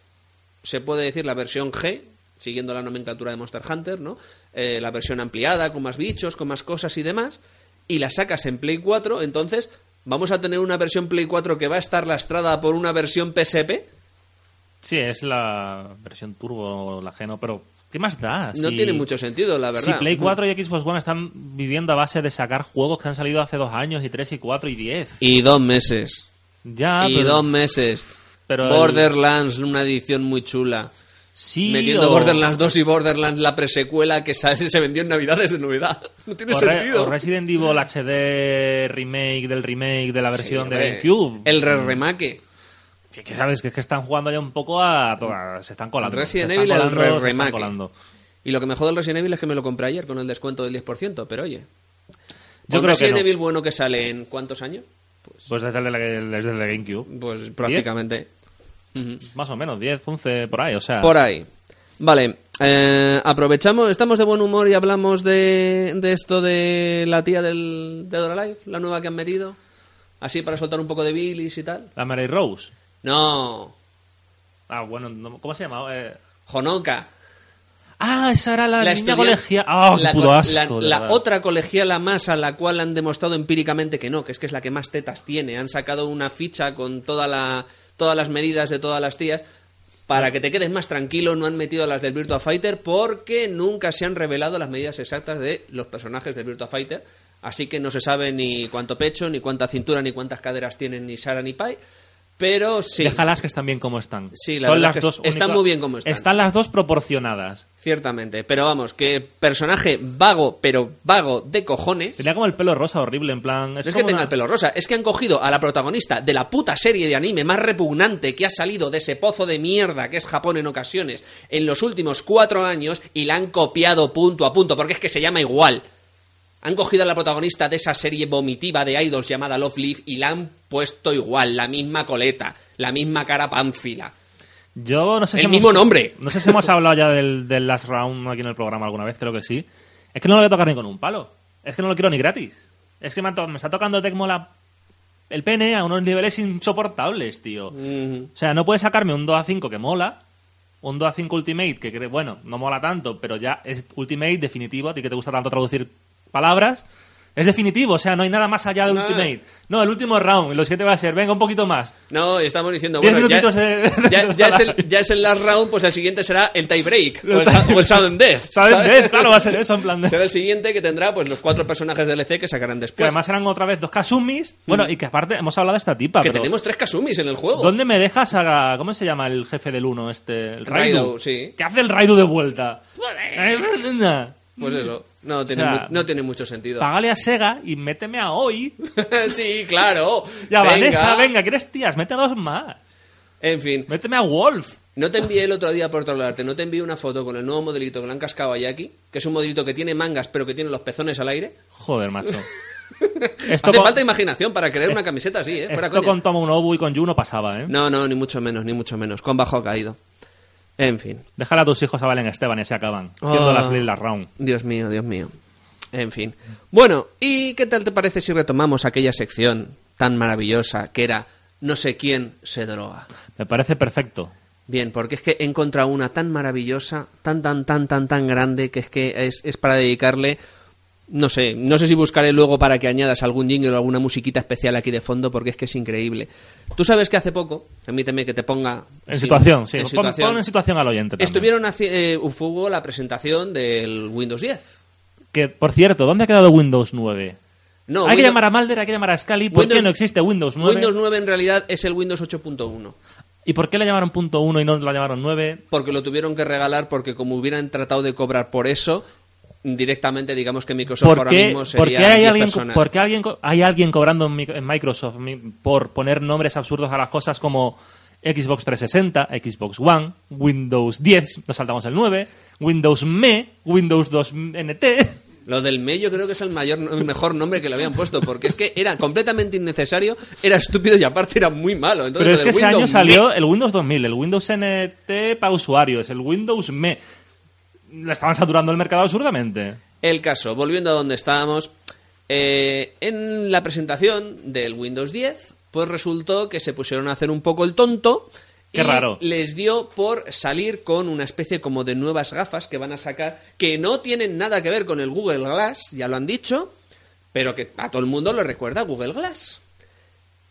se puede decir la versión G, siguiendo la nomenclatura de Monster Hunter, ¿no? Eh, la versión ampliada, con más bichos, con más cosas y demás, y la sacas en Play 4, entonces vamos a tener una versión Play 4 que va a estar lastrada por una versión PSP. Sí, es la versión turbo, la Geno, pero ¿qué más da? No tiene mucho sentido, la verdad. Si Play 4 y Xbox One están viviendo a base de sacar juegos que han salido hace dos años, y tres, y cuatro, y diez. Y dos meses. Ya, y pero, dos meses. pero el- Borderlands, una edición muy chula. Sí, Metiendo o- Borderlands 2 y Borderlands la presecuela que sa- (laughs) se vendió en Navidades de novedad. No tiene o, Re- sentido. o Resident Evil HD remake del remake de la Sí, versión hombre. de GameCube. El re remake. Que, que sabes que es que están jugando ya un poco a todas. Se están colando. Resident Evil, el re- remake. Y lo que me jode el Resident Evil es que me lo compré ayer con el descuento del 10%, pero oye. Yo ¿Un creo que Resident no. Evil bueno que sale en cuántos años? Pues desde el, de- desde el GameCube. Pues prácticamente. Más o menos, 10, 11, por ahí. O sea, Por ahí. Vale, eh, aprovechamos, estamos de buen humor y hablamos de, de esto de la tía del Dead or Alive, la nueva que han metido. Así para soltar un poco de bilis y tal. la Mary Rose. No, Ah, bueno, no- ¿cómo se llama? Eh, Honoka. Ah, esa era la, niña estudiante- colegial. Ah, qué la, puto co- asco. la- de la otra colegiala más a la cual han demostrado empíricamente que no, que es que es la que más tetas tiene. Han sacado una ficha con toda la, todas las medidas de todas las tías. Para que te quedes más tranquilo, no han metido las del Virtua Fighter porque nunca se han revelado las medidas exactas de los personajes del Virtua Fighter. Así que no se sabe ni cuánto pecho, ni cuánta cintura, ni cuántas caderas tienen ni Sara ni Pai. Pero sí, Déjalas que están bien como están. Sí, la Son las que dos están únicas- muy bien como están. Están las dos proporcionadas. ciertamente. Pero vamos, que personaje vago, pero vago de cojones. Tenía como el pelo rosa horrible, en plan. No Es, que tenga el pelo rosa, es que han cogido a la protagonista de la puta serie de anime más repugnante que ha salido de ese pozo de mierda que es Japón en ocasiones en los últimos cuatro años y la han copiado punto a punto, porque es que se llama igual. Han cogido a la protagonista de esa serie vomitiva de idols llamada Love Live y la han puesto igual, la misma coleta, la misma cara pánfila. Yo no sé El si mismo nombre. No sé si hemos hablado ya del, del Last Round aquí en el programa alguna vez, creo que sí. Es que no lo voy a tocar ni con un palo. Es que no lo quiero ni gratis. Es que me, me está tocando Tecmo la, el pene a unos niveles insoportables, tío. Mm, O sea, no puedes sacarme un 2 a 5 que mola, un 2 a 5 Ultimate que, bueno, no mola tanto, pero ya es Ultimate definitivo, a ti que te gusta tanto traducir palabras. Es definitivo, o sea, no hay nada más allá de No. Ultimate. No, el último round, y lo siguiente va a ser, venga, un poquito más. No, estamos diciendo, Diez bueno, ya, minutitos de- ya- ya es el, ya es el last round, pues el siguiente será el tie break o el, sa- o el sudden death. ¿Sabes? ¿sabes? Claro, va a ser eso, en plan de... Será el siguiente que tendrá pues los cuatro personajes DLC que sacarán Que después. además eran otra vez dos Kasumis. Bueno, y que aparte hemos hablado de esta tipa, Mm. que pero... tenemos tres Kasumis en el juego. ¿Dónde me dejas a... ¿Cómo se llama el jefe del uno este? El Raidu. Raidu, sí. ¿Qué hace el Raidu de vuelta? (laughs) Pues eso, no tiene, O sea, no tiene mucho sentido. Págale a Sega y méteme a hoy. (laughs) sí, claro. Y a Venga. Vanessa, venga, ¿quieres tías? Mete a dos más. En fin, Méteme a Wolf. no te envié el otro día por trolearte, no te envié una foto con el nuevo modelito que le han cascado a Jackie, que es un modelito que tiene mangas pero que tiene los pezones al aire. Joder, macho. (laughs) Esto Hace con, falta imaginación para crear una camiseta así, ¿eh? Esto con Tomonobu y con Yu no pasaba, ¿eh? No, no, ni mucho menos, ni mucho menos. Con bajo ha caído. En fin. Déjale a tus hijos a Valen Esteban y se acaban. Siendo Ah. las Lil Round. Dios mío, Dios mío. En fin. Bueno, ¿y qué tal te parece si retomamos aquella sección tan maravillosa que era No sé quién se droga? Me parece perfecto. Bien, porque es que he encontrado una tan maravillosa, tan, tan, tan, tan, tan grande, que es que es, es para dedicarle, no sé, no sé si buscaré luego para que añadas algún jingle o alguna musiquita especial aquí de fondo, porque es que es increíble. Tú sabes que hace poco, permíteme que te ponga... En sí, situación, sí. en Pon- situación. Pon en situación al oyente también. Estuvieron haci- eh, la presentación del Windows 10. Que, por cierto, ¿dónde ha quedado Windows 9? No, hay que llamar a Malder, hay que llamar a Scali. ¿Por qué Windows- no existe Windows 9? Windows 9 en realidad es el Windows 8.1. ¿Y por qué le llamaron punto .1 y no lo llamaron 9? Porque lo tuvieron que regalar porque como hubieran tratado de cobrar por eso, directamente digamos que Microsoft ¿Por ahora qué, mismo por qué sería hay, 10 alguien, por qué alguien, hay alguien cobrando en Mic- en Microsoft mi- por poner nombres absurdos a las cosas como Xbox 360, Xbox One, Windows 10, nos saltamos el 9, Windows ME, Windows 2 NT? Lo del me yo creo que es el mayor el mejor nombre que le habían puesto, porque es que era completamente innecesario, era estúpido y aparte era muy malo. Entonces, Pero es que ese año salió Me- el Windows 2000, el Windows NT para usuarios, el Windows ME. Le estaban saturando el mercado absurdamente. El caso, volviendo a donde estábamos, eh, en la presentación del Windows 10, pues resultó que se pusieron a hacer un poco el tonto. Qué y raro. Les dio por salir con una especie como de nuevas gafas que van a sacar, que no tienen nada que ver con el Google Glass, ya lo han dicho, pero que a todo el mundo lo recuerda Google Glass.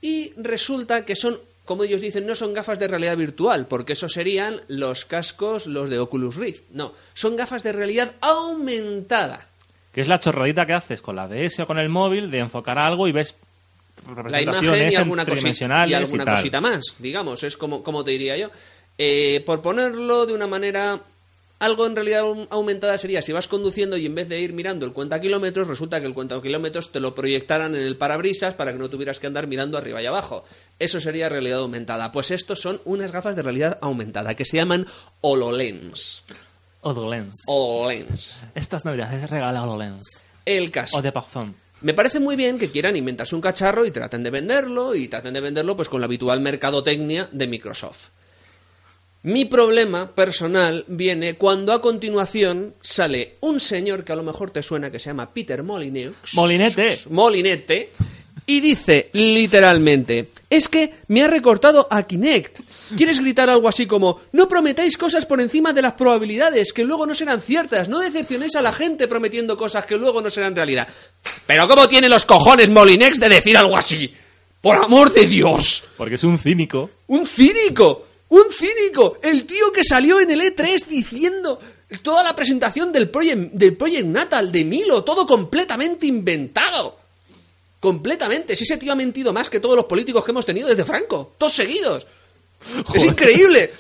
Y resulta que son, como ellos dicen, no son gafas de realidad virtual, porque eso serían los cascos, los de Oculus Rift. No, son gafas de realidad aumentada. Que es la chorradita que haces con la DS o con el móvil de enfocar algo y ves La imagen y alguna, cosi- tridimensionales y alguna cosita más, digamos, es como, como te diría yo. Eh, por ponerlo de una manera algo en realidad aum- aumentada sería si vas conduciendo y en vez de ir mirando el cuenta kilómetros, resulta que el cuenta kilómetros te lo proyectaran en el parabrisas para que no tuvieras que andar mirando arriba y abajo. Eso sería realidad aumentada. Pues estos son unas gafas de realidad aumentada que se llaman HoloLens. HoloLens. HoloLens. Estas navidades regala HoloLens. El caso. O de parfum. Me parece muy bien que quieran inventarse un cacharro y traten de venderlo y traten de venderlo pues con la habitual mercadotecnia de Microsoft. Mi problema personal viene cuando a continuación sale un señor que a lo mejor te suena que se llama Peter Molineux. Molinete. Molinete. Y dice literalmente, es que me ha recortado a Kinect. ¿Quieres gritar algo así como, no prometáis cosas por encima de las probabilidades, que luego no serán ciertas, no decepcionéis a la gente prometiendo cosas que luego no serán realidad? Pero ¿cómo tiene los cojones Molinex de decir algo así? Por amor de Dios. Porque es un cínico. ¡Un cínico! ¡Un cínico! El tío que salió en el E3 diciendo toda la presentación del Project, del Project Natal de Milo, todo completamente inventado. Completamente. Si ese tío ha mentido más que todos los políticos que hemos tenido desde Franco. Todos seguidos. Es increíble.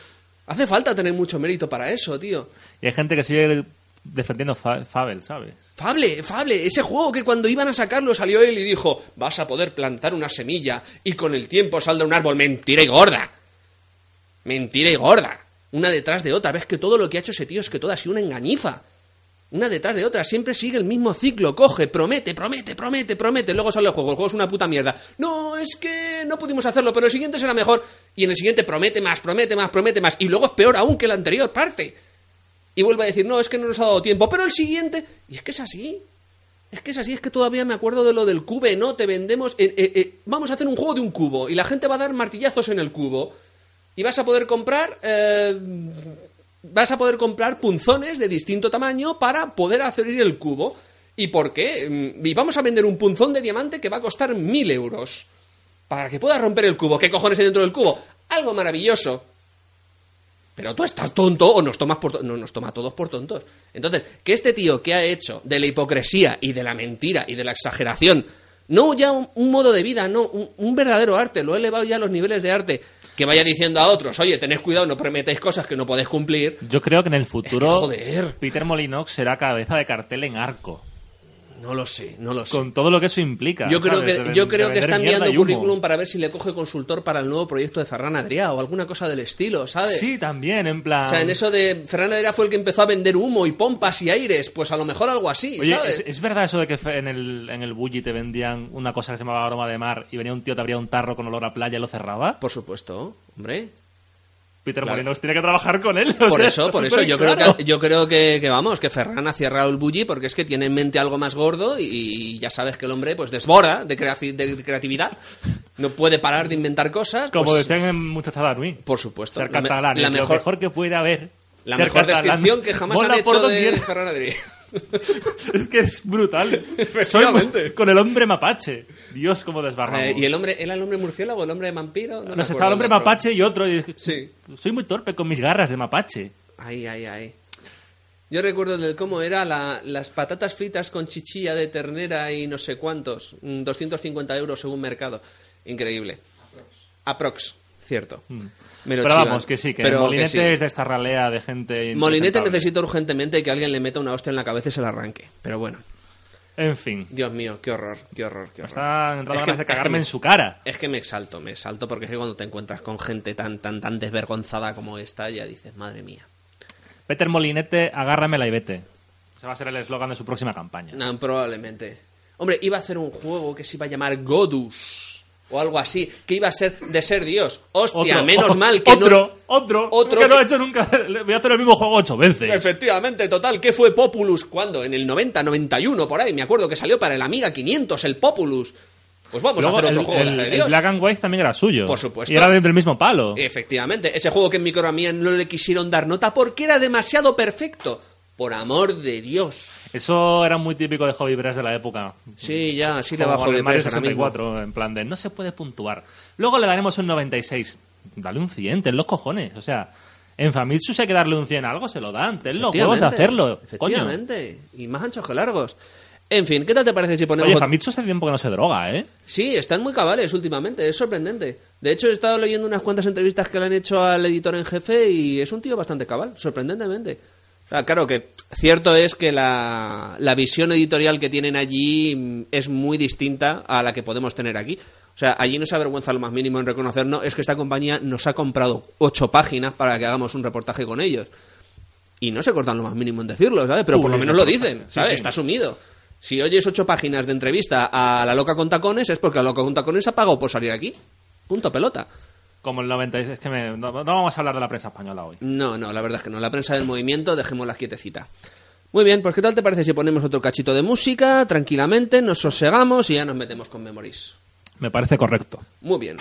Hace falta tener mucho mérito para eso, tío. Y hay gente que sigue defendiendo Fa- Fable, ¿sabes? Fable, Fable, ese juego que cuando iban a sacarlo salió él y dijo, vas a poder plantar una semilla y con el tiempo saldrá un árbol. Mentira y gorda. Mentira y gorda. Una detrás de otra. Ves que todo lo que ha hecho ese tío es que todo ha sido una engañifa. Una detrás de otra. Siempre sigue el mismo ciclo. Coge, promete, promete, promete, promete. Luego sale el juego. El juego es una puta mierda. No, es que no pudimos hacerlo, pero el siguiente será mejor. Y en el siguiente promete más, promete más, promete más. Y luego es peor aún que la anterior parte y vuelve a decir, no, es que no nos ha dado tiempo, pero el siguiente, y es que es así. Es que es así, es que todavía me acuerdo de lo del cube, ¿no? Te vendemos, eh, eh, eh, vamos a hacer un juego de un cubo y la gente va a dar martillazos en el cubo y vas a poder comprar, eh, vas a poder comprar punzones de distinto tamaño para poder hacer ir el cubo. ¿Y por qué? Mm, Y vamos a vender un punzón de diamante que va a costar mil euros para que puedas romper el cubo. ¿Qué cojones hay dentro del cubo? Algo maravilloso. Pero tú estás tonto o nos tomas por no, nos toma a todos por tontos. Entonces, que este tío que ha hecho de la hipocresía y de la mentira y de la exageración, no ya un, un modo de vida, no, un, un verdadero arte, lo he elevado ya a los niveles de arte, que vaya diciendo a otros, oye, tened cuidado, no prometáis cosas que no podéis cumplir. Yo creo que en el futuro joder. Peter Molinox será cabeza de cartel en arco. No lo sé, no lo sé. Con todo lo que eso implica. Yo creo ¿sabes? que, yo de creo que está enviando currículum para ver si le coge consultor para el nuevo proyecto de Ferran Adrià o alguna cosa del estilo, ¿sabes? Sí, también, en plan. O sea, en eso de Ferran Adrià fue el que empezó a vender humo y pompas y aires, pues a lo mejor algo así, Oye, ¿sabes? ¿es, es verdad eso de que en el, en el Bulli te vendían una cosa que se llamaba aroma de mar y venía un tío, te abría un tarro con olor a playa y lo cerraba? Por supuesto, hombre. Peter Claro. Molinox tiene que trabajar con él. (laughs) Por sea, eso, por eso, yo creo, que, yo creo que, que, vamos, que Ferran ha cerrado el bully porque es que tiene en mente algo más gordo y, ya sabes que el hombre pues desborda de, creaci- de creatividad, no puede parar de inventar cosas. Como pues, decían en Muchacha Darwin. Por supuesto. Ser la catalán, mejor, lo mejor que puede haber. la mejor catalán. descripción que jamás Mola han hecho de. Ferran Adrià. (laughs) Es que es brutal. Soy con el hombre mapache. Dios, cómo desbarramos. Eh, ¿Y el hombre, era el hombre murciélago, el hombre vampiro? No estaba el hombre otro. mapache y otro. y Sí. Soy muy torpe con mis garras de mapache. Ay, ay, ay. Yo recuerdo del cómo era la- las patatas fritas con chichilla de ternera y no sé cuántos. mm, 250 euros según mercado. Increíble. Aprox. cierto. Me lo Mm. Pero chivan. vamos, que sí, que Pero Molinete sí. es de esta ralea de gente. Molinete necesita urgentemente que alguien le meta una hostia en la cabeza y se la arranque. Pero bueno, En fin. Dios mío, qué horror, qué horror, qué Me horror. están entrando Es que- ganas de es que cagarme me- en su cara. Es que me exalto, me exalto porque es que cuando te encuentras con gente tan, tan, tan desvergonzada como esta, ya dices, madre mía. Peter Molinete, agárramela y vete. Ese va a ser el eslogan de su próxima campaña. No, probablemente. Hombre, iba a hacer un juego que se iba a llamar Godus o algo así, que iba a ser de ser Dios. Hostia, Otro, menos o- mal que otro, otro, Otro que no he hecho nunca. Voy a hacer el mismo juego ocho no. veces. Efectivamente, total, ¿qué fue Populus cuando? En el 90, 91, por ahí, me acuerdo que salió para el Amiga 500, el Populus. Pues vamos Luego, a hacer otro el, juego de el- la de el Dios. Black and White también era suyo. Por supuesto. Y era del mismo palo. Efectivamente, ese juego que en Micromanía no le quisieron dar nota porque era demasiado perfecto. Por amor de Dios. Eso era muy típico de Hobby Press de la época. Sí, ya, sí le bajo de Mario presa ahora mismo. 64, en plan de no se puede puntuar. Luego le daremos un 96. Dale un 100, ten los cojones. O sea, en Famitsu si hay que darle un 100 a algo, se lo dan. Ten los huevos de hacerlo. Coño. Efectivamente. Y más anchos que largos. En fin, ¿qué tal te parece si ponemos... Oye, Famitsu hace tiempo que no se droga, ¿eh? Sí, están muy cabales últimamente, es sorprendente. De hecho, he estado leyendo unas cuantas entrevistas que le han hecho al editor en jefe y es un tío bastante cabal, sorprendentemente. O sea, claro que cierto es que la, la visión editorial que tienen allí mm, es muy distinta a la que podemos tener aquí. O sea, allí no se avergüenza lo más mínimo en reconocernos, es que esta compañía nos ha comprado ocho páginas para que hagamos un reportaje con ellos. Y no se cortan lo más mínimo en decirlo, ¿sabes? Pero por lo menos lo dicen, Sí, ¿sabes? sí. Está asumido. Si oyes ocho páginas de entrevista a la loca con tacones es porque la loca con tacones ha pagado por salir aquí. Punto pelota. Como el 96. Es que me- no, no vamos a hablar de la prensa española hoy. No, no, la verdad es que no. La prensa del movimiento, dejémosla quietecita. Muy bien, pues ¿qué tal te parece si ponemos otro cachito de música tranquilamente, nos sosegamos y ya nos metemos con Memories? Me parece correcto. Muy bien.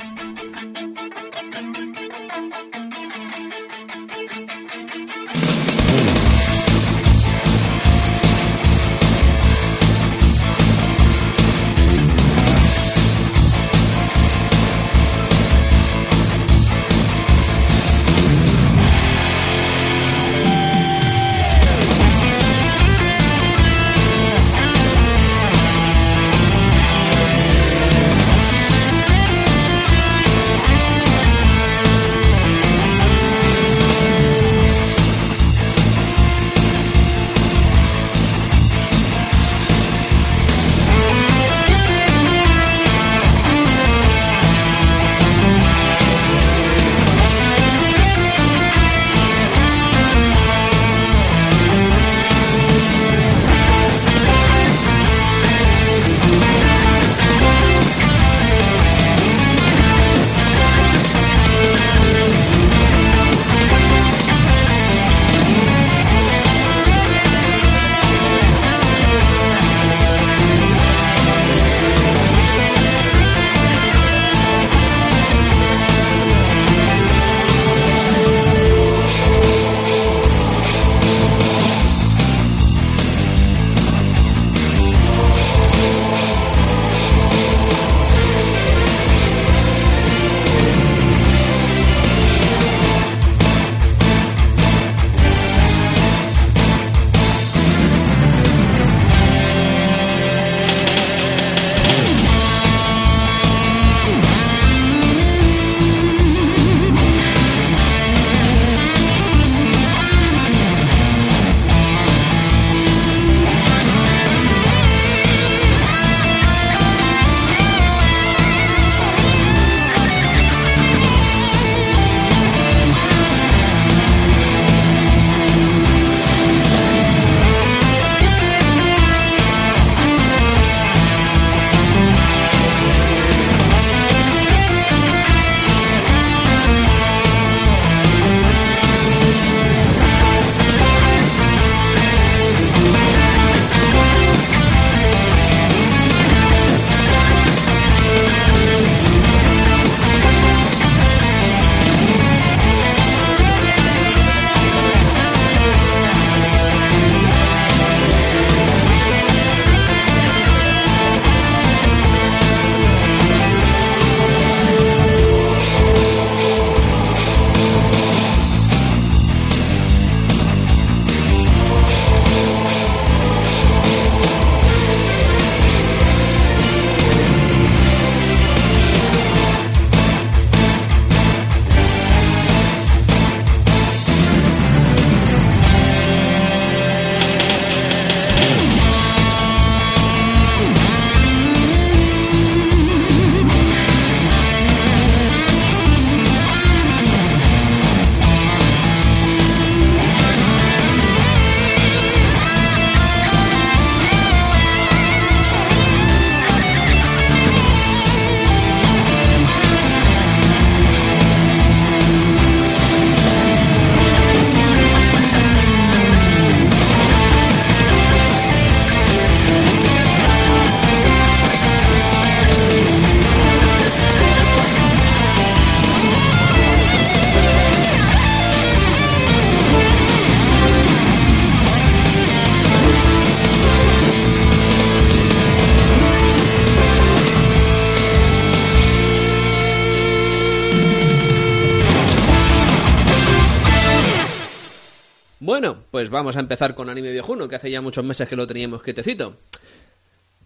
Vamos a empezar con anime viejuno, que hace ya muchos meses que lo teníamos quietecito.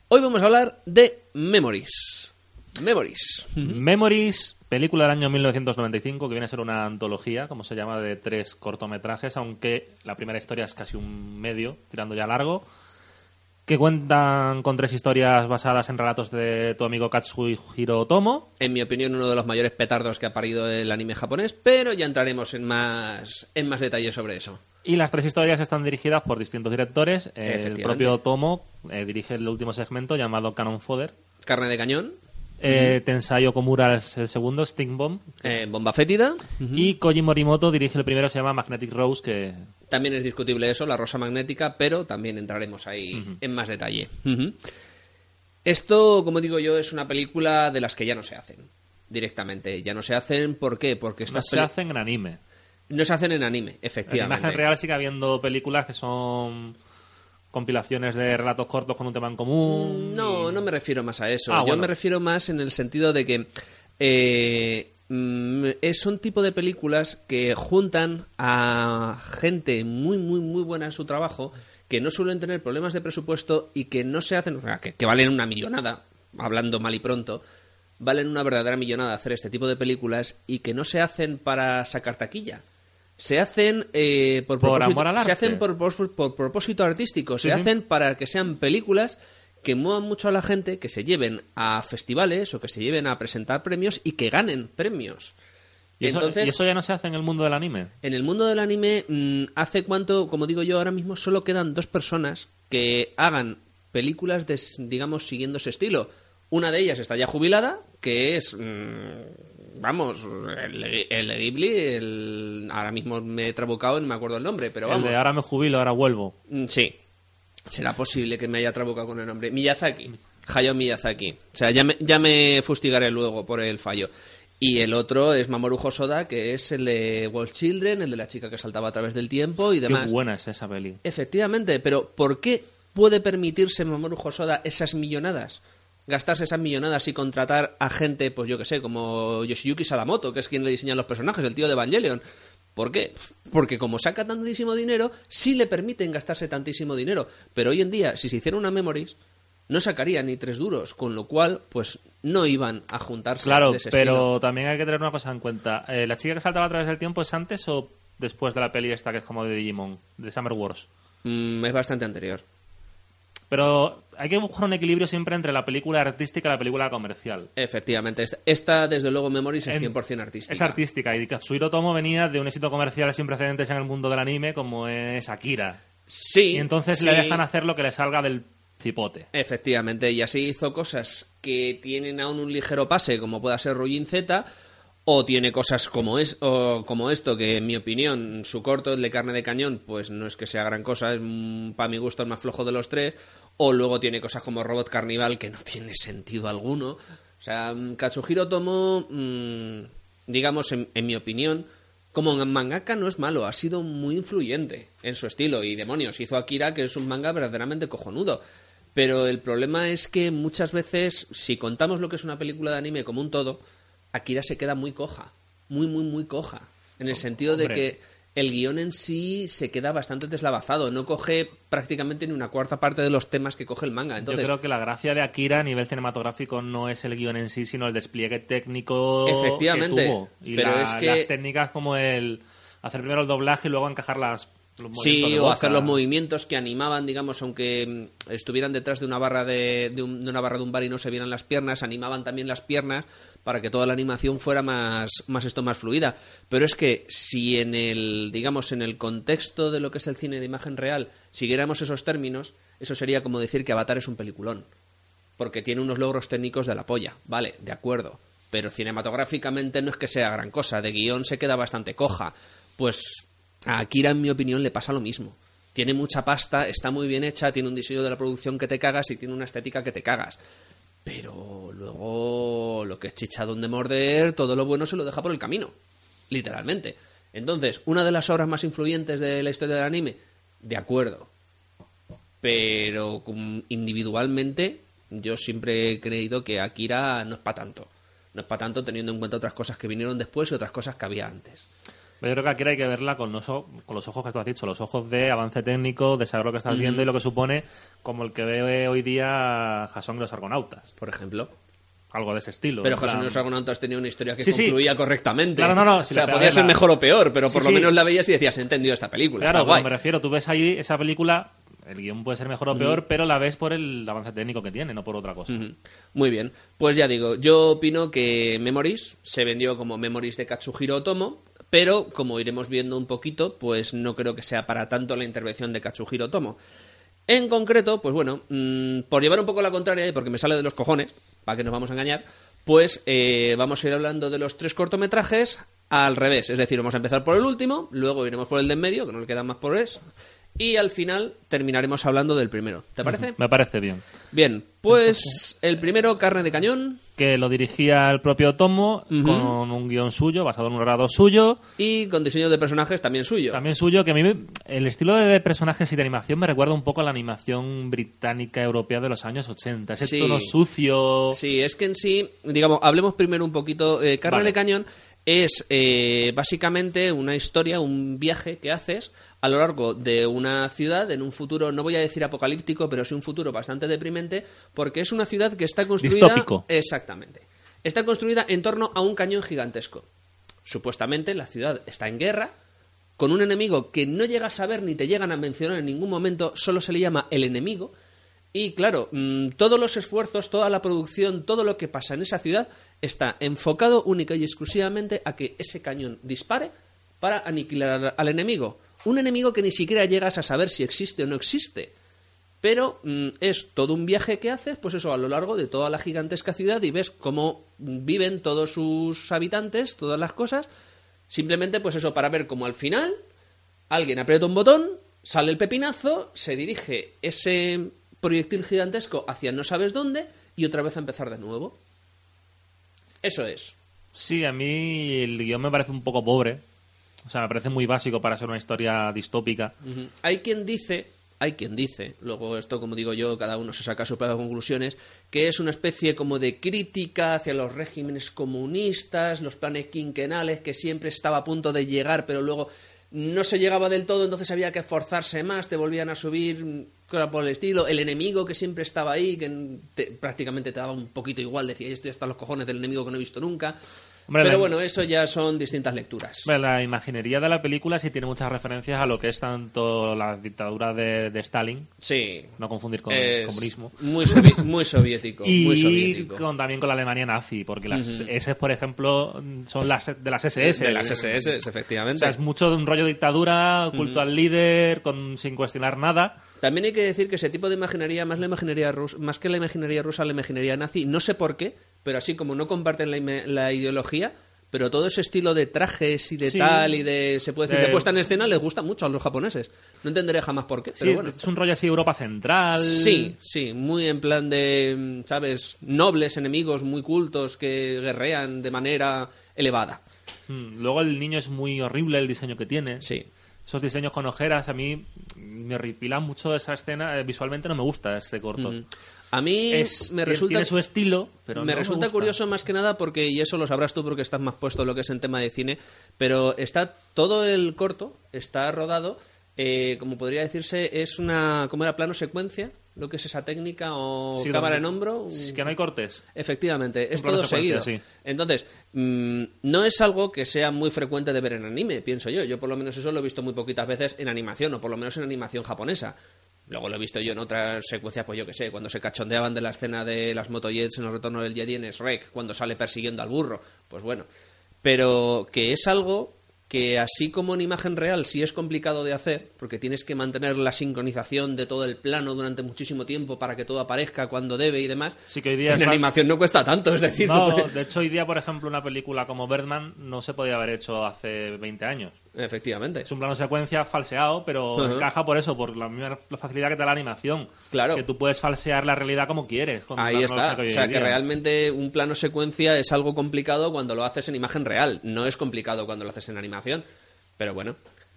Hoy vamos a hablar de Memories. Memories. (laughs) Memories, película del año 1995, que viene a ser una antología, como se llama, de tres cortometrajes, aunque la primera historia es casi un medio, tirando ya largo, que cuentan con tres historias basadas en relatos de tu amigo Katsuhiro Otomo. En mi opinión, uno de los mayores petardos que ha parido el anime japonés, pero ya entraremos en más, en más detalle sobre eso. Y las tres historias están dirigidas por distintos directores. El propio Otomo eh, dirige el último segmento llamado Cannon Fodder. Carne de cañón, Eh, Tensai Okomura es el segundo, Sting Bomb. eh, bomba fétida. Y Koji Morimoto dirige el primero, se llama Magnetic Rose, que También es discutible eso, la rosa magnética, pero también entraremos ahí en más detalle. Esto, como digo yo, es una película de las que ya no se hacen directamente. Ya no se hacen, ¿por qué? Porque no estas se peli- hacen en anime. no se hacen en anime, En efectivamente. imagen real sigue habiendo películas que son compilaciones de relatos cortos con un tema en común. No, y- no me refiero más a eso. Ah, Yo bueno. me refiero más en el sentido de que eh, mm, es son tipo de películas que juntan a gente muy, muy, muy buena en su trabajo, que no suelen tener problemas de presupuesto y que no se hacen, o sea, que, que valen una millonada, hablando mal y pronto, valen una verdadera millonada hacer este tipo de películas y que no se hacen para sacar taquilla. Se hacen eh, por, Por propósito, amor al se hacen por, por- por propósito artístico, se Sí, sí. hacen para que sean películas que muevan mucho a la gente, que se lleven a festivales o que se lleven a presentar premios y que ganen premios. ¿Y eso, Entonces, y eso ya no se hace en el mundo del anime. en el mundo del anime, mm, hace cuánto, como digo yo, ahora mismo solo quedan dos personas que hagan películas, de, digamos, siguiendo ese estilo. Una de ellas está ya jubilada, que es, mm, vamos, el, el Ghibli, el- ahora mismo me he trabucado y no me acuerdo el nombre, pero El vamos. de ahora me jubilo, ahora vuelvo. Mm, Sí. Será posible que me haya trabucado con el nombre. Miyazaki. Hayao Miyazaki. O sea, ya me, ya me fustigaré luego por el fallo. Y el otro es Mamoru Hosoda, que es el de Wolf Children, el de la chica que saltaba a través del tiempo y demás. Qué buena es esa peli. Efectivamente, pero ¿por qué puede permitirse Mamoru Hosoda esas millonadas? Gastarse esas millonadas y contratar a gente, pues yo que sé, como Yoshiyuki Sadamoto, que es quien le diseña los personajes, el tío de Evangelion. ¿Por qué? Porque como saca tantísimo dinero, sí le permiten gastarse tantísimo dinero. Pero hoy en día, si se hiciera una Memories, no sacaría ni tres duros, con lo cual, pues no iban a juntarse Claro, de ese pero estilo. también hay que tener una cosa en cuenta. Eh, ¿La chica que saltaba a través del tiempo es antes o después de la peli esta que es como de Digimon, de Summer Wars? Mm, es bastante anterior. Pero hay que buscar un equilibrio siempre entre la película artística y la película comercial. Efectivamente. Esta, esta, desde luego, Memories es En- 100% artística. Es artística y Katsuhiro Tomo venía de un éxito comercial sin precedentes en el mundo del anime como es Akira. Sí. Y entonces sí. le dejan hacer lo que le salga del cipote. Efectivamente, y así hizo cosas que tienen aún un ligero pase, como pueda ser Rujin Z, o tiene cosas como, es, o como esto, que en mi opinión, su corto, el de carne de cañón, pues no es que sea gran cosa, es para mi gusto el más flojo de los tres, o luego tiene cosas como Robot Carnival, que no tiene sentido alguno. O sea, mm, Katsuhiro Tomo, mm, digamos, en, en mi opinión, como mangaka no es malo, ha sido muy influyente en su estilo. Y demonios, hizo Akira, que es un manga verdaderamente cojonudo. Pero el problema es que muchas veces, si contamos lo que es una película de anime como un todo, Akira se queda muy coja. Muy, muy, muy coja. En el sentido de que el guion en sí se queda bastante deslavazado. No coge prácticamente ni una cuarta parte de los temas que coge el manga. Entonces, Yo creo que la gracia de Akira a nivel cinematográfico no es el guion en sí, sino el despliegue técnico Efectivamente, que tuvo. Y pero la- es que- las técnicas como el hacer primero el doblaje y luego encajar las los Sí, o hacer los movimientos que animaban, digamos, aunque mm, estuvieran detrás de una barra de, de un- de una barra de un bar y no se vieran las piernas, animaban también las piernas para que toda la animación fuera más, más esto más fluida. Pero es que si en el, digamos, en el contexto de lo que es el cine de imagen real, siguiéramos esos términos, eso sería como decir que Avatar es un peliculón. Porque tiene unos logros técnicos de la polla. Vale, de acuerdo. Pero cinematográficamente no es que sea gran cosa. De guion se queda bastante coja. Pues a Akira, en mi opinión, le pasa lo mismo. Tiene mucha pasta, está muy bien hecha, tiene un diseño de la producción que te cagas y tiene una estética que te cagas. Pero luego lo que es chicha donde morder, todo lo bueno se lo deja por el camino. Literalmente. Entonces, una de las obras más influyentes de la historia del anime, de acuerdo. Pero individualmente, yo siempre he creído que Akira no es para tanto. No es para tanto teniendo en cuenta otras cosas que vinieron después y otras cosas que había antes. Pero yo creo que aquí hay que verla con los, con los ojos que tú has dicho, los ojos de avance técnico, de saber lo que estás viendo y lo que supone, como el que ve hoy día Jason y los Argonautas. Por ejemplo. Algo de ese estilo. Pero José plan- Luis Argonautas tenía una historia que Sí, sí. concluía correctamente. Claro, no, no, O sea, la- podía ser mejor o peor, pero por Sí, lo menos la veías y decías, he entendido esta película. Claro, está guay. me refiero, tú ves ahí esa película, el guion puede ser mejor o peor, pero la ves por el avance técnico que tiene, no por otra cosa. Muy bien. Pues ya digo, yo opino que Memories se vendió como Memories de Katsuhiro Otomo, pero como iremos viendo un poquito, pues no creo que sea para tanto la intervención de Katsuhiro Otomo. En concreto, pues bueno, mm, por llevar un poco la contraria y porque me sale de los cojones, para que nos vamos a engañar, pues eh, vamos a ir hablando de los tres cortometrajes al revés. Es decir, vamos a empezar por el último, luego iremos por el de en medio, que no le quedan más por eso, y al final terminaremos hablando del primero. ¿Te parece? Me parece bien. Bien, pues el primero, Carne de Cañón, Que lo dirigía el propio Tomo con un guion suyo, basado en un grado suyo, y con diseño de personajes también suyo. También suyo, que a mí me- el estilo de personajes y de animación me recuerda un poco a la animación británica europea de los años 80. Ese Sí. tono sucio. Sí, es que en sí, digamos, hablemos primero un poquito. eh, Carne Vale. de Cañón es eh, básicamente una historia, un viaje que haces a lo largo de una ciudad en un futuro, no voy a decir apocalíptico, pero sí un futuro bastante deprimente, porque es una ciudad que está construida. Distópico. Exactamente. Está construida en torno a un cañón gigantesco. Supuestamente la ciudad está en guerra con un enemigo que no llegas a ver ni te llegan a mencionar en ningún momento, solo se le llama el enemigo. Y claro, mm, todos los esfuerzos, toda la producción, todo lo que pasa en esa ciudad está enfocado única y exclusivamente a que ese cañón dispare para aniquilar al enemigo. Un enemigo que ni siquiera llegas a saber si existe o no existe. Pero mm, es todo un viaje que haces, pues eso, a lo largo de toda la gigantesca ciudad y ves cómo viven todos sus habitantes, todas las cosas. Simplemente, pues eso, para ver cómo al final alguien aprieta un botón, sale el pepinazo, se dirige ese proyectil gigantesco hacia no sabes dónde y otra vez a empezar de nuevo. Eso es. Sí, a mí el guion me parece un poco pobre. O sea, me parece muy básico para ser una historia distópica. Hay quien dice, hay quien dice, luego esto como digo yo, cada uno se saca sus propias conclusiones, que es una especie como de crítica hacia los regímenes comunistas, los planes quinquenales, que siempre estaba a punto de llegar, pero luego no se llegaba del todo, entonces había que esforzarse más, te volvían a subir, cosas por el estilo, el enemigo que siempre estaba ahí, que te- prácticamente te daba un poquito igual, decía, estoy hasta los cojones del enemigo que no he visto nunca. Hombre, pero la- bueno, eso ya son distintas lecturas. Hombre, La imaginería de la película sí tiene muchas referencias a lo que es tanto la dictadura de, de Stalin, Sí. no confundir con el comunismo, Muy, sovi- muy soviético. (laughs) y muy soviético. con- también con la Alemania nazi, porque las S, por ejemplo, son las de las SS. de las SS, O efectivamente. sea, es mucho de un rollo dictadura, culto al líder, con, sin cuestionar nada. También hay que decir que ese tipo de imaginería, más la imaginería rusa, más que la imaginería rusa, la imaginería nazi, no sé por qué, pero así como no comparten la, la ideología, pero todo ese estilo de trajes y de Sí. tal y de se puede decir De- de puesta en escena les gusta mucho a los japoneses. No entenderé jamás por qué, pero Sí, bueno. es un rollo así Europa Central. Sí, sí, muy en plan de, ¿sabes? Nobles enemigos muy cultos que guerrean de manera elevada. Mm, Luego el niño es muy horrible el diseño que tiene. Sí. Esos diseños con ojeras a mí me horripilan mucho esa escena. eh, visualmente no me gusta este corto. Mm. A mí Es- me resulta Tiene su estilo, pero me no resulta curioso más que nada porque, y eso lo sabrás tú porque estás más puesto en lo que es en tema de cine, pero está todo el corto, está rodado, eh, como podría decirse, es una, como era plano secuencia, lo que es esa técnica o Sí, cámara en hombro. Sí, que no hay cortes. Efectivamente, es todo seguido. sí. Entonces, mm, no es algo que sea muy frecuente de ver en anime, pienso yo. Yo por lo menos eso lo he visto muy poquitas veces en animación, o por lo menos en animación japonesa. Luego lo he visto yo en otras secuencias, pues yo que sé, cuando se cachondeaban de la escena de las motojets en el retorno del Jedi en Shrek, cuando sale persiguiendo al burro. Pues bueno. Pero que es algo que así como en imagen real sí es complicado de hacer, porque tienes que mantener la sincronización de todo el plano durante muchísimo tiempo para que todo aparezca cuando debe y demás. Sí que hoy día En animación no cuesta tanto, es decir, No, de hecho hoy día, por ejemplo, una película como Birdman no se podía haber hecho hace 20 años. Efectivamente. Es un plano secuencia falseado, pero encaja por eso, por la misma facilidad que te da la animación. Claro. Que tú puedes falsear la realidad como quieres. con Ahí está. O sea, que día. realmente un plano secuencia es algo complicado cuando lo haces en imagen real. No es complicado cuando lo haces en animación. Pero bueno,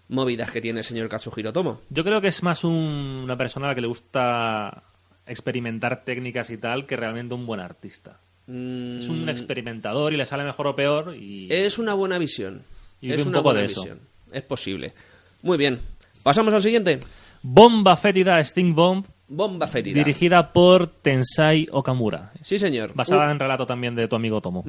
movidas que tiene el señor Katsuhiro Tomo. Yo creo que es más un- una persona a la que le gusta experimentar técnicas y tal que realmente un buen artista. Mm, Es un experimentador y le sale mejor o peor y, es una buena visión. Y es un una poco buena de eso. misión. Es posible. Muy bien. Pasamos al siguiente. Bomba fétida Sting Bomb, Bomba fétida. dirigida por Tensai Okamura. Sí, señor. Basada en relato también de tu amigo Tomo.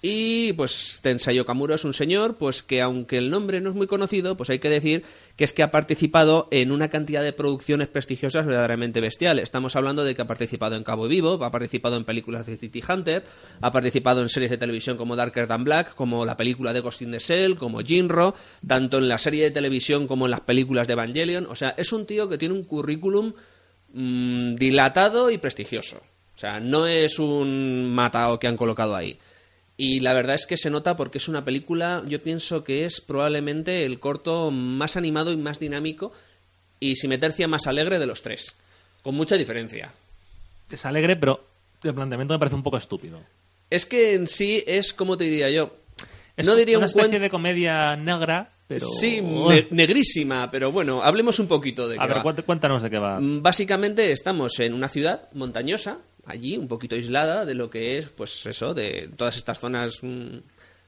Y pues Tensai Okamura es un señor, pues que aunque el nombre no es muy conocido, pues hay que decir que es que ha participado en una cantidad de producciones prestigiosas verdaderamente bestiales. Estamos hablando de que ha participado en Cabo Vivo, ha participado en películas de City Hunter, ha participado en series de televisión como Darker Than Black, como la película de Ghost in the Shell, como Jinro, tanto en la serie de televisión como en las películas de Evangelion. O sea, es un tío que tiene un currículum mm, dilatado y prestigioso. O sea, no es un matao que han colocado ahí. Y la verdad es que se nota porque es una película, yo pienso que es probablemente el corto más animado y más dinámico y sin metercia más alegre de los tres. Con mucha diferencia. Es alegre, pero el planteamiento me parece un poco estúpido. Es que en sí es, como te diría yo, Es no diría una un especie de comedia negra, pero... Sí, ne- negrísima, pero bueno, hablemos un poquito de A qué ver, va. cuént- cuéntanos de qué va. Mm, Básicamente estamos en una ciudad montañosa, allí, un poquito aislada de lo que es, pues eso, de todas estas zonas mm,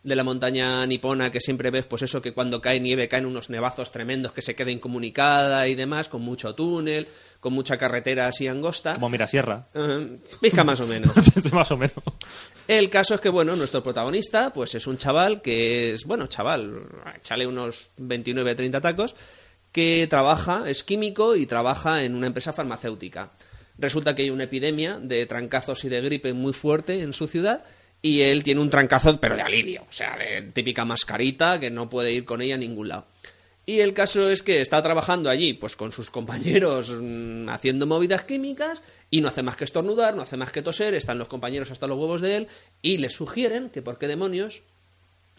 de la montaña nipona que siempre ves, pues eso, que cuando cae nieve caen unos nevazos tremendos que se queda incomunicada y demás, con mucho túnel, con mucha carretera así angosta. Como Mirasierra. Uh, Pizca más o menos. (laughs) Más o menos. El caso es que, bueno, nuestro protagonista, pues es un chaval que es, bueno, chaval, échale unos 29, 30 tacos, que trabaja, es químico y trabaja en una empresa farmacéutica. Resulta que hay una epidemia de trancazos y de gripe muy fuerte en su ciudad y él tiene un trancazo, pero de alivio, o sea, de típica mascarita que no puede ir con ella a ningún lado. Y el caso es que está trabajando allí, pues con sus compañeros mm, haciendo movidas químicas y no hace más que estornudar, no hace más que toser, están los compañeros hasta los huevos de él y le sugieren que por qué demonios,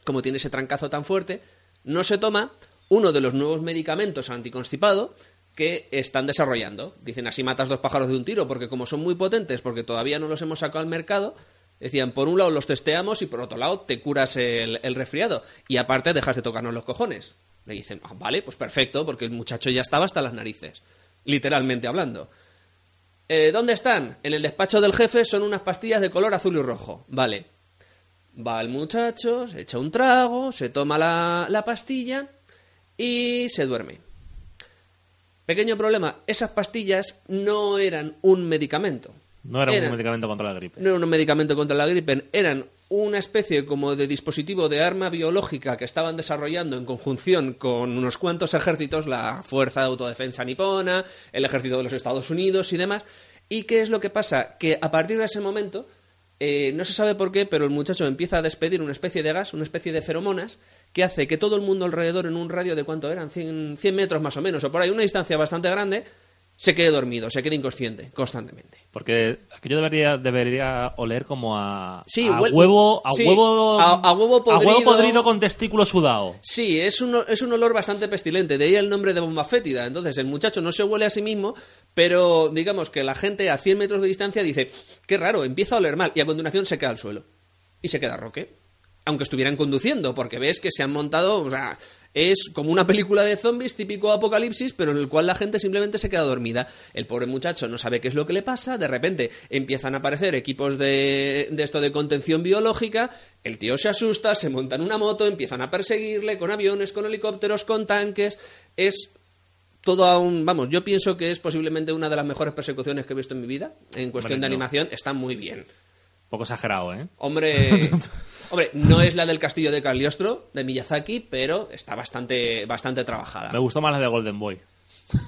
como tiene ese trancazo tan fuerte, no se toma uno de los nuevos medicamentos anticonstipado que están desarrollando. Dicen así matas dos pájaros de un tiro, porque como son muy potentes, porque todavía no los hemos sacado al mercado, decían, por un lado los testeamos y por otro lado te curas el, resfriado. Y aparte dejas de tocarnos los cojones. Le dicen, "Ah, vale, pues perfecto, porque el muchacho ya estaba hasta las narices, literalmente hablando. "Eh, ¿Dónde están? En el despacho del jefe son unas pastillas de color azul y rojo. Vale. Va el muchacho, se echa un trago, se toma la pastilla y se duerme. Pequeño problema, esas pastillas no eran un medicamento. No era Eran- un medicamento contra la gripe. no era un medicamento contra la gripe, eran una especie como de dispositivo de arma biológica que estaban desarrollando en conjunción con unos cuantos ejércitos, la Fuerza de Autodefensa Nipona, el Ejército de los Estados Unidos y demás. ¿Y qué es lo que pasa? Que a partir de ese momento, eh, no se sabe por qué, pero el muchacho empieza a despedir una especie de gas, una especie de feromonas, que hace que todo el mundo alrededor en un radio de cuánto eran, 100, 100 metros más o menos, o por ahí, una distancia bastante grande, se quede dormido, se quede inconsciente constantemente. Porque aquello debería, debería oler como a, Sí, a huel- huevo, a, sí, huevo, a- a huevo podrido. podrido con testículo sudado. Sí, es un, es un olor bastante pestilente, de ahí el nombre de bomba fétida. Entonces, el muchacho no se huele a sí mismo, pero digamos que la gente a 100 metros de distancia dice, qué raro, empieza a oler mal, y a continuación se queda al suelo. Y se queda roque. Aunque estuvieran conduciendo, porque ves que se han montado, o sea, es como una película de zombies, típico apocalipsis, pero en el cual la gente simplemente se queda dormida. El pobre muchacho no sabe qué es lo que le pasa, de repente empiezan a aparecer equipos de, de esto de contención biológica, el tío se asusta, se monta en una moto, empiezan a perseguirle con aviones, con helicópteros, con tanques, es todo a un... Vamos, yo pienso que es posiblemente una de las mejores persecuciones que he visto en mi vida, en cuestión de no. animación, está muy bien. Poco exagerado, ¿eh? Hombre, (laughs) hombre, no es la del castillo de Cagliostro, de Miyazaki, pero está bastante, bastante trabajada. Me gustó más la de Golden Boy.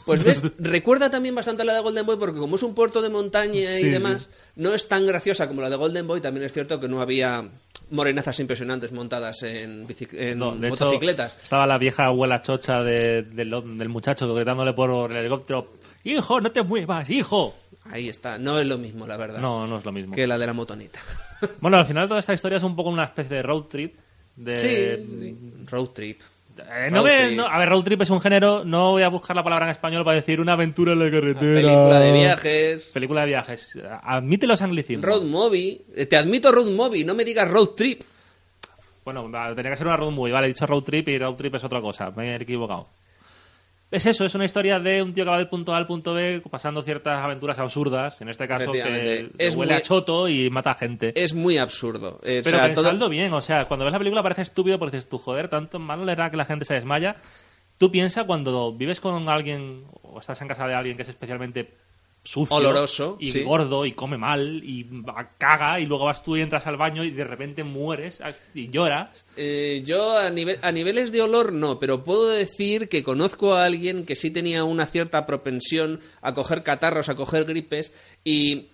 Pues (laughs) ves, recuerda también bastante a la de Golden Boy porque como es un puerto de montaña y Sí, demás, no es tan graciosa como la de Golden Boy. También es cierto que no había morenazas impresionantes montadas en, bici- en No, de hecho, motocicletas. estaba la vieja abuela chocha de- del, del muchacho gritándole por el helicóptero: ¡Hijo, no te muevas, hijo! Ahí está, no es lo mismo, la verdad, No, no es lo mismo. que la de la motoneta. (laughs) Bueno, al final toda esta historia es un poco una especie de road trip. De... Sí, road trip. Eh, no me- no- a ver, road trip es un género. No voy a buscar la palabra en español para decir una aventura en la carretera. Película de viajes. Película de viajes. Admite los anglicismos. Road movie. Eh, Te admito road movie, no me digas road trip. Bueno, tenía que ser una road movie. Vale, he dicho road trip y road trip es otra cosa. Me he equivocado. Es eso, es una historia de un tío que va del punto A al punto B pasando ciertas aventuras absurdas, en este caso que Es huele muy- a choto y mata a gente. Es muy absurdo. Eh, o Pero sea, todo- bien, o sea, cuando ves la película parece estúpido porque dices, tú, joder, tanto malo le da que la gente se desmaya. Tú piensas cuando vives con alguien o estás en casa de alguien que es especialmente sucio Oloroso, y sí. gordo y come mal y caga y luego vas tú y entras al baño y de repente mueres y lloras. Eh, yo a, nive- a niveles de olor no, pero puedo decir que conozco a alguien que sí tenía una cierta propensión a coger catarros, a coger gripes y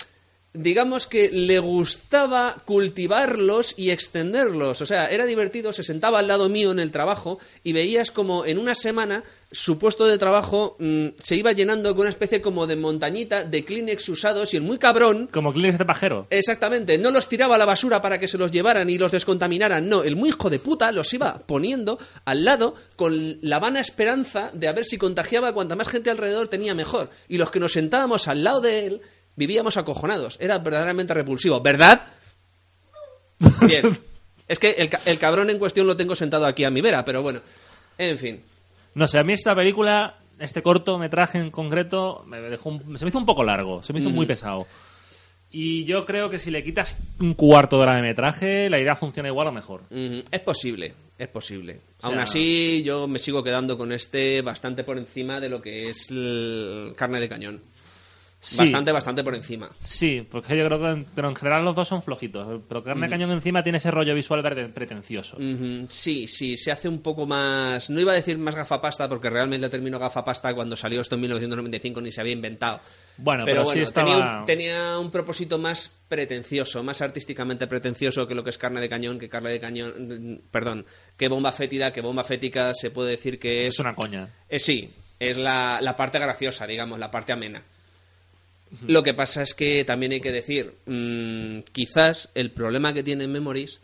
digamos que le gustaba cultivarlos y extenderlos. O sea, era divertido, se sentaba al lado mío en el trabajo y veías como en una semana su puesto de trabajo mm, se iba llenando con una especie como de montañita de Kleenex usados y el muy cabrón Como Kleenex de pajero. Exactamente, no los tiraba a la basura para que se los llevaran y los descontaminaran, no, el muy hijo de puta los iba poniendo al lado con la vana esperanza de a ver si contagiaba cuanta más gente alrededor tenía mejor. Y los que nos sentábamos al lado de él vivíamos acojonados, era verdaderamente repulsivo, ¿verdad? (laughs) Bien, es que el, ca- el cabrón en cuestión lo tengo sentado aquí a mi vera, pero bueno, en fin. No sé, a mí esta película, este cortometraje en concreto, me dejó un- se me hizo un poco largo, se me hizo muy pesado. Y yo creo que si le quitas un cuarto de hora de metraje, la idea funciona igual o mejor. Mm, Es posible, es posible. O sea- Aún así, yo me sigo quedando con este bastante por encima de lo que es el carne de cañón. Sí. Bastante, bastante por encima. Sí, porque yo creo que en, pero en general los dos son flojitos. Pero Carne de Cañón encima tiene ese rollo visual verde pretencioso. Sí, sí, se hace un poco más. No iba a decir más gafapasta, porque realmente el término gafapasta cuando salió esto en 1995 ni se había inventado. Bueno, pero, sí estaba... tenía, un, tenía un propósito más pretencioso, más artísticamente pretencioso que lo que es carne de cañón, que carne de cañón. mm, Perdón, que bomba fétida, que bomba fética se puede decir que es. Es una coña. Eh, sí, es la, la parte graciosa, digamos, la parte amena. Lo que pasa es que también hay que decir, mm, quizás el problema que tiene Memories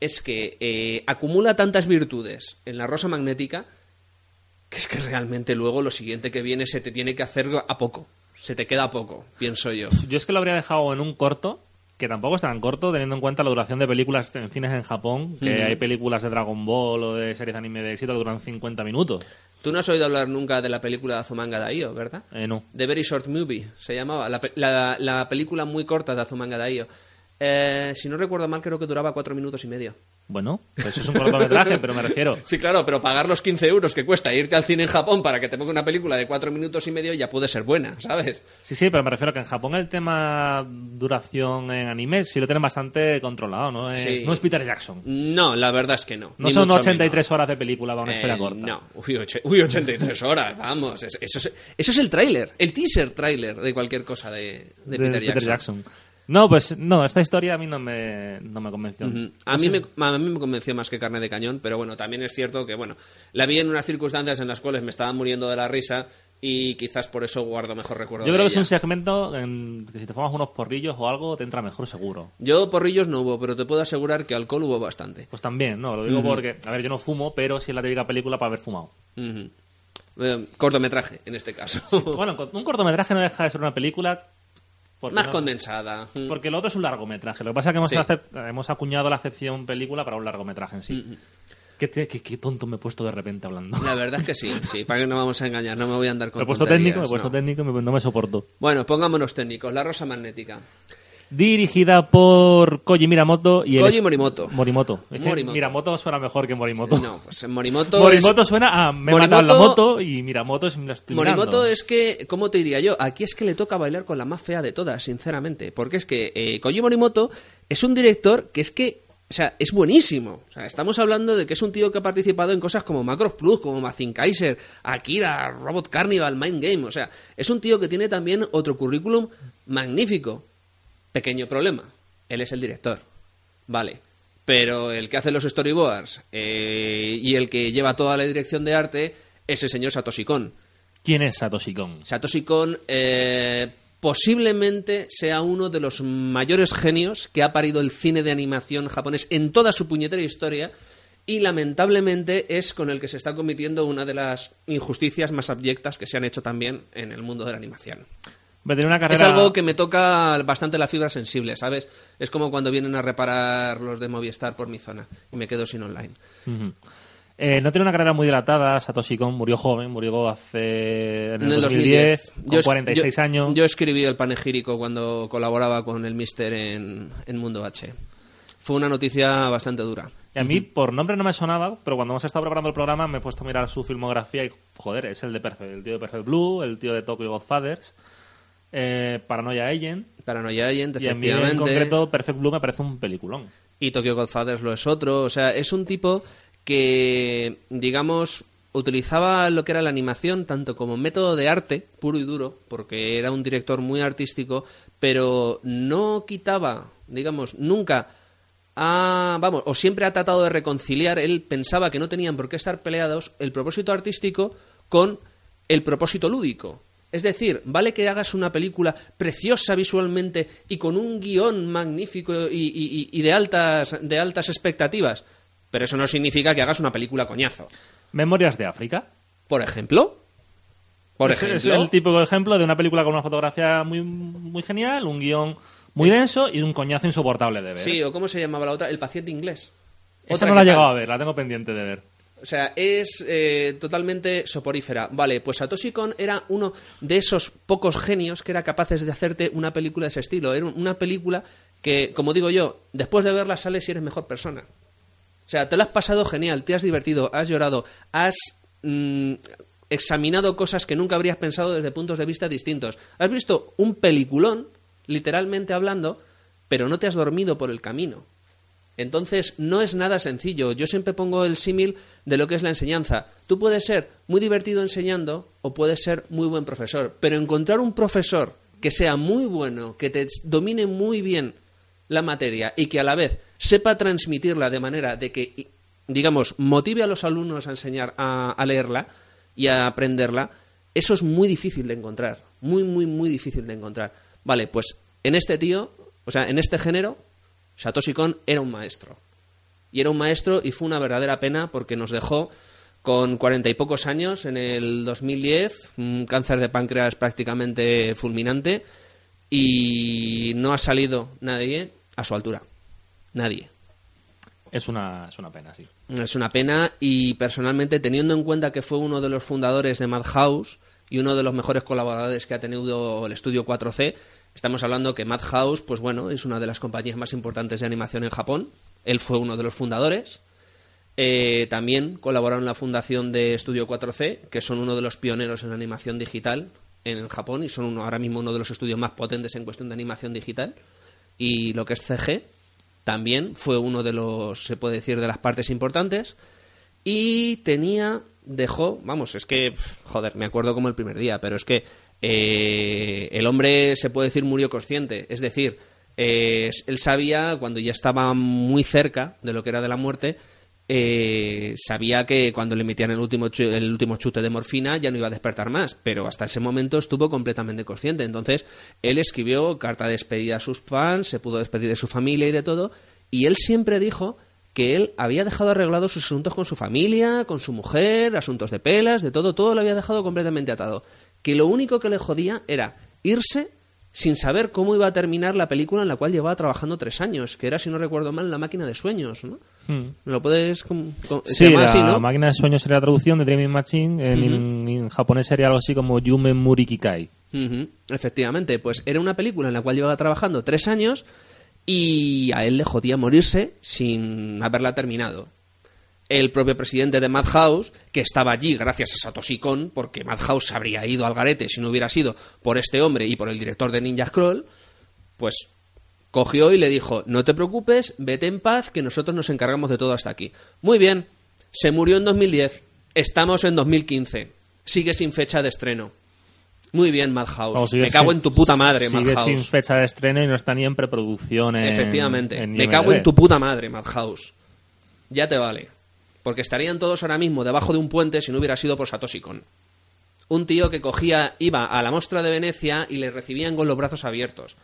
es que eh, acumula tantas virtudes en la rosa magnética que es que realmente luego lo siguiente que viene se te tiene que hacer a poco. Se te queda a poco, pienso yo. Yo es que lo habría dejado en un corto, que tampoco es tan corto, teniendo en cuenta la duración de películas en cines en Japón, que hay películas de Dragon Ball o de series de anime de éxito que duran 50 minutos. Tú no has oído hablar nunca de la película de Azumanga Daioh, ¿verdad? Eh, no. The Very Short Movie se llamaba, la, pe- la- la película muy corta de Azumanga Daioh. Eh, si no recuerdo mal, creo que duraba cuatro minutos y medio. Bueno, pues eso es un cortometraje, pero me refiero. (laughs) Sí, claro, pero pagar los 15 euros que cuesta irte al cine en Japón para que te ponga una película de cuatro minutos y medio ya puede ser buena, ¿sabes? Sí, sí, pero me refiero que en Japón el tema duración en anime sí lo tienen bastante controlado, ¿no? Es, Sí. no es Peter Jackson. No, la verdad es que no. No son mucho 83 menos. horas de película para una Eh, historia corta. No, uy, och- uy, 83 horas, vamos. es- Eso es, eso es el tráiler, el teaser tráiler de cualquier cosa de, de Peter, Jackson. No, pues no, esta historia a mí no me, no me convenció. Ujú. A mí, me, a mí me convenció más que carne de cañón, pero bueno, también es cierto que, bueno, la vi en unas circunstancias en las cuales me estaba muriendo de la risa y quizás por eso guardo mejor recuerdo Yo de creo que es un segmento en que si te fumas unos porrillos o algo te entra mejor seguro. Yo porrillos no hubo, pero te puedo asegurar que alcohol hubo bastante. Pues también, no, lo digo porque, a ver, yo no fumo, pero sí es la típica película para haber fumado. Eh, cortometraje, en este caso. bueno, (laughs) un cortometraje no deja de ser una película. Porque Más no- condensada. Mm. Porque lo otro es un largometraje. Lo que pasa es que hemos, Sí. hemos acuñado la acepción película para un largometraje en sí. Mm, ¿Qué, te- qué- qué tonto me he puesto de repente hablando. La verdad es que sí, sí, para que no vamos a engañar, no me voy a andar con me he puesto técnico, me he puesto no. técnico me- no me soporto. Bueno, pongámonos técnicos. La rosa magnética. Dirigida por Koji Miramoto y el Koji Morimoto. Morimoto. Es que Morimoto. Miramoto suena mejor que Morimoto. No, pues Morimoto, (laughs) Morimoto es... suena a me Morimoto- la moto y Miramoto es la estoy Morimoto mirando. es que, ¿cómo te diría yo? Aquí es que le toca bailar con la más fea de todas, sinceramente. Porque es que eh, Koji Morimoto es un director que es que, o sea, es buenísimo. O sea, estamos hablando de que es un tío que ha participado en cosas como Macross Plus, como Mazin Kaiser, Akira, Robot Carnival, Mind Game. O sea, es un tío que tiene también otro currículum magnífico. Pequeño problema. Él es el director. Vale. Pero el que hace los storyboards eh, y el que lleva toda la dirección de arte es el señor Satoshi Kon. ¿Quién es Satoshi Kon? Satoshi Kon eh, posiblemente sea uno de los mayores genios que ha parido el cine de animación japonés en toda su puñetera historia y lamentablemente es con el que se está cometiendo una de las injusticias más abyectas que se han hecho también en el mundo de la animación. Va a tener una carrera... Es algo que me toca bastante la fibra sensible, ¿sabes? Es como cuando vienen a reparar los de Movistar por mi zona y me quedo sin online. Ujú. Eh, no tiene una carrera muy dilatada. Satoshi Kon murió joven, murió hace en el, En el 2010, 2010. con es- 46 yo- años. Yo escribí el panegírico cuando colaboraba con el Mister en, en Mundo H. Fue una noticia bastante dura. Y a mí, por nombre no me sonaba, pero cuando hemos estado preparando el programa me he puesto a mirar su filmografía y, joder, es el de Perfect, el tío de Perfect Blue, el tío de Tokyo Godfathers, eh, Paranoia Agent, Paranoia Agent, y a mí en concreto Perfect Blue me parece un peliculón. Y Tokyo Godfathers lo es otro. O sea, es un tipo que, digamos, utilizaba lo que era la animación tanto como método de arte, puro y duro, porque era un director muy artístico, pero no quitaba, digamos, nunca ha, vamos, o siempre ha tratado de reconciliar, él pensaba que no tenían por qué estar peleados el propósito artístico con el propósito lúdico. Es decir, vale que hagas una película preciosa visualmente y con un guion magnífico y, y- y de, altas, de altas expectativas, pero eso no significa que hagas una película coñazo. Memorias de África. Por ejemplo, por es, ejemplo, es el típico ejemplo de una película con una fotografía muy, muy genial, un guion muy denso y un coñazo insoportable de ver. sí, o cómo se llamaba la otra, El paciente inglés. Esa Otra no la he llegado a ver, la tengo pendiente de ver. O sea, es eh, totalmente soporífera. Vale, pues Satoshi Kon era uno de esos pocos genios que era capaces de hacerte una película de ese estilo. Era una película que, como digo yo, después de verla sales y eres mejor persona. O sea, te lo has pasado genial, te has divertido, has llorado, has mm, examinado cosas que nunca habrías pensado desde puntos de vista distintos. Has visto un peliculón, literalmente hablando, pero no te has dormido por el camino. Entonces, no es nada sencillo. Yo siempre pongo el símil de lo que es la enseñanza. Tú puedes ser muy divertido enseñando o puedes ser muy buen profesor, pero encontrar un profesor que sea muy bueno, que te domine muy bien la materia y que a la vez sepa transmitirla de manera de que, digamos, motive a los alumnos a enseñar a, a leerla y a aprenderla, eso es muy difícil de encontrar. Muy, muy, muy difícil de encontrar. Vale, pues en este tío, o sea, en este género, Satoshi Kon era un maestro. Y era un maestro y fue una verdadera pena porque nos dejó con cuarenta y pocos años en el 2010, un cáncer de páncreas prácticamente fulminante y no ha salido nadie a su altura. Nadie. Es una, es una pena, sí. Es una pena y personalmente teniendo en cuenta que fue uno de los fundadores de Madhouse y uno de los mejores colaboradores que ha tenido el estudio 4C, estamos hablando que Madhouse, pues bueno, es una de las compañías más importantes de animación en Japón. Él fue uno de los fundadores. Eh, también colaboraron en la fundación de Estudio 4C, que son uno de los pioneros en animación digital en Japón y son uno, ahora mismo uno de los estudios más potentes en cuestión de animación digital. Y lo que es CG también fue uno de los, se puede decir, de las partes importantes. Y tenía, dejó, vamos, es que, joder, me acuerdo como el primer día, pero es que eh, el hombre, se puede decir, murió consciente. Es decir, eh, él sabía, cuando ya estaba muy cerca de lo que era de la muerte, eh, sabía que cuando le metían el último, el último chute de morfina ya no iba a despertar más, pero hasta ese momento estuvo completamente consciente. Entonces, él escribió carta de despedida a sus fans, se pudo despedir de su familia y de todo, y él siempre dijo que él había dejado arreglados sus asuntos con su familia, con su mujer, asuntos de pelas, de todo, todo lo había dejado completamente atado. Que lo único que le jodía era irse sin saber cómo iba a terminar la película en la cual llevaba trabajando tres años, que era, si no recuerdo mal, La máquina de sueños, ¿no? Hmm. ¿Lo puedes...? com- com- se Sí, llama la así, ¿no? máquina de sueños sería la traducción de Dreaming Machine. En, en- en japonés sería algo así como Yume Murikikai. Efectivamente, pues era una película en la cual llevaba trabajando tres años y a él le jodía morirse sin haberla terminado. El propio presidente de Madhouse, que estaba allí gracias a Satoshi Kon, porque Madhouse habría ido al garete si no hubiera sido por este hombre y por el director de Ninja Scroll, pues cogió y le dijo, no te preocupes, vete en paz, que nosotros nos encargamos de todo hasta aquí. Muy bien, se murió en 2010, estamos en 2015, sigue sin fecha de estreno. Muy bien, Madhouse. Me cago sin- en tu puta madre, Sigue Madhouse. sin fecha de estreno y no está ni en preproducción en Efectivamente. en Me cago en tu puta madre, Madhouse. Ya te vale. Porque estarían todos ahora mismo debajo de un puente si no hubiera sido por Satoshi Kon. Un tío que cogía, iba a la mostra de Venecia y le recibían con los brazos abiertos.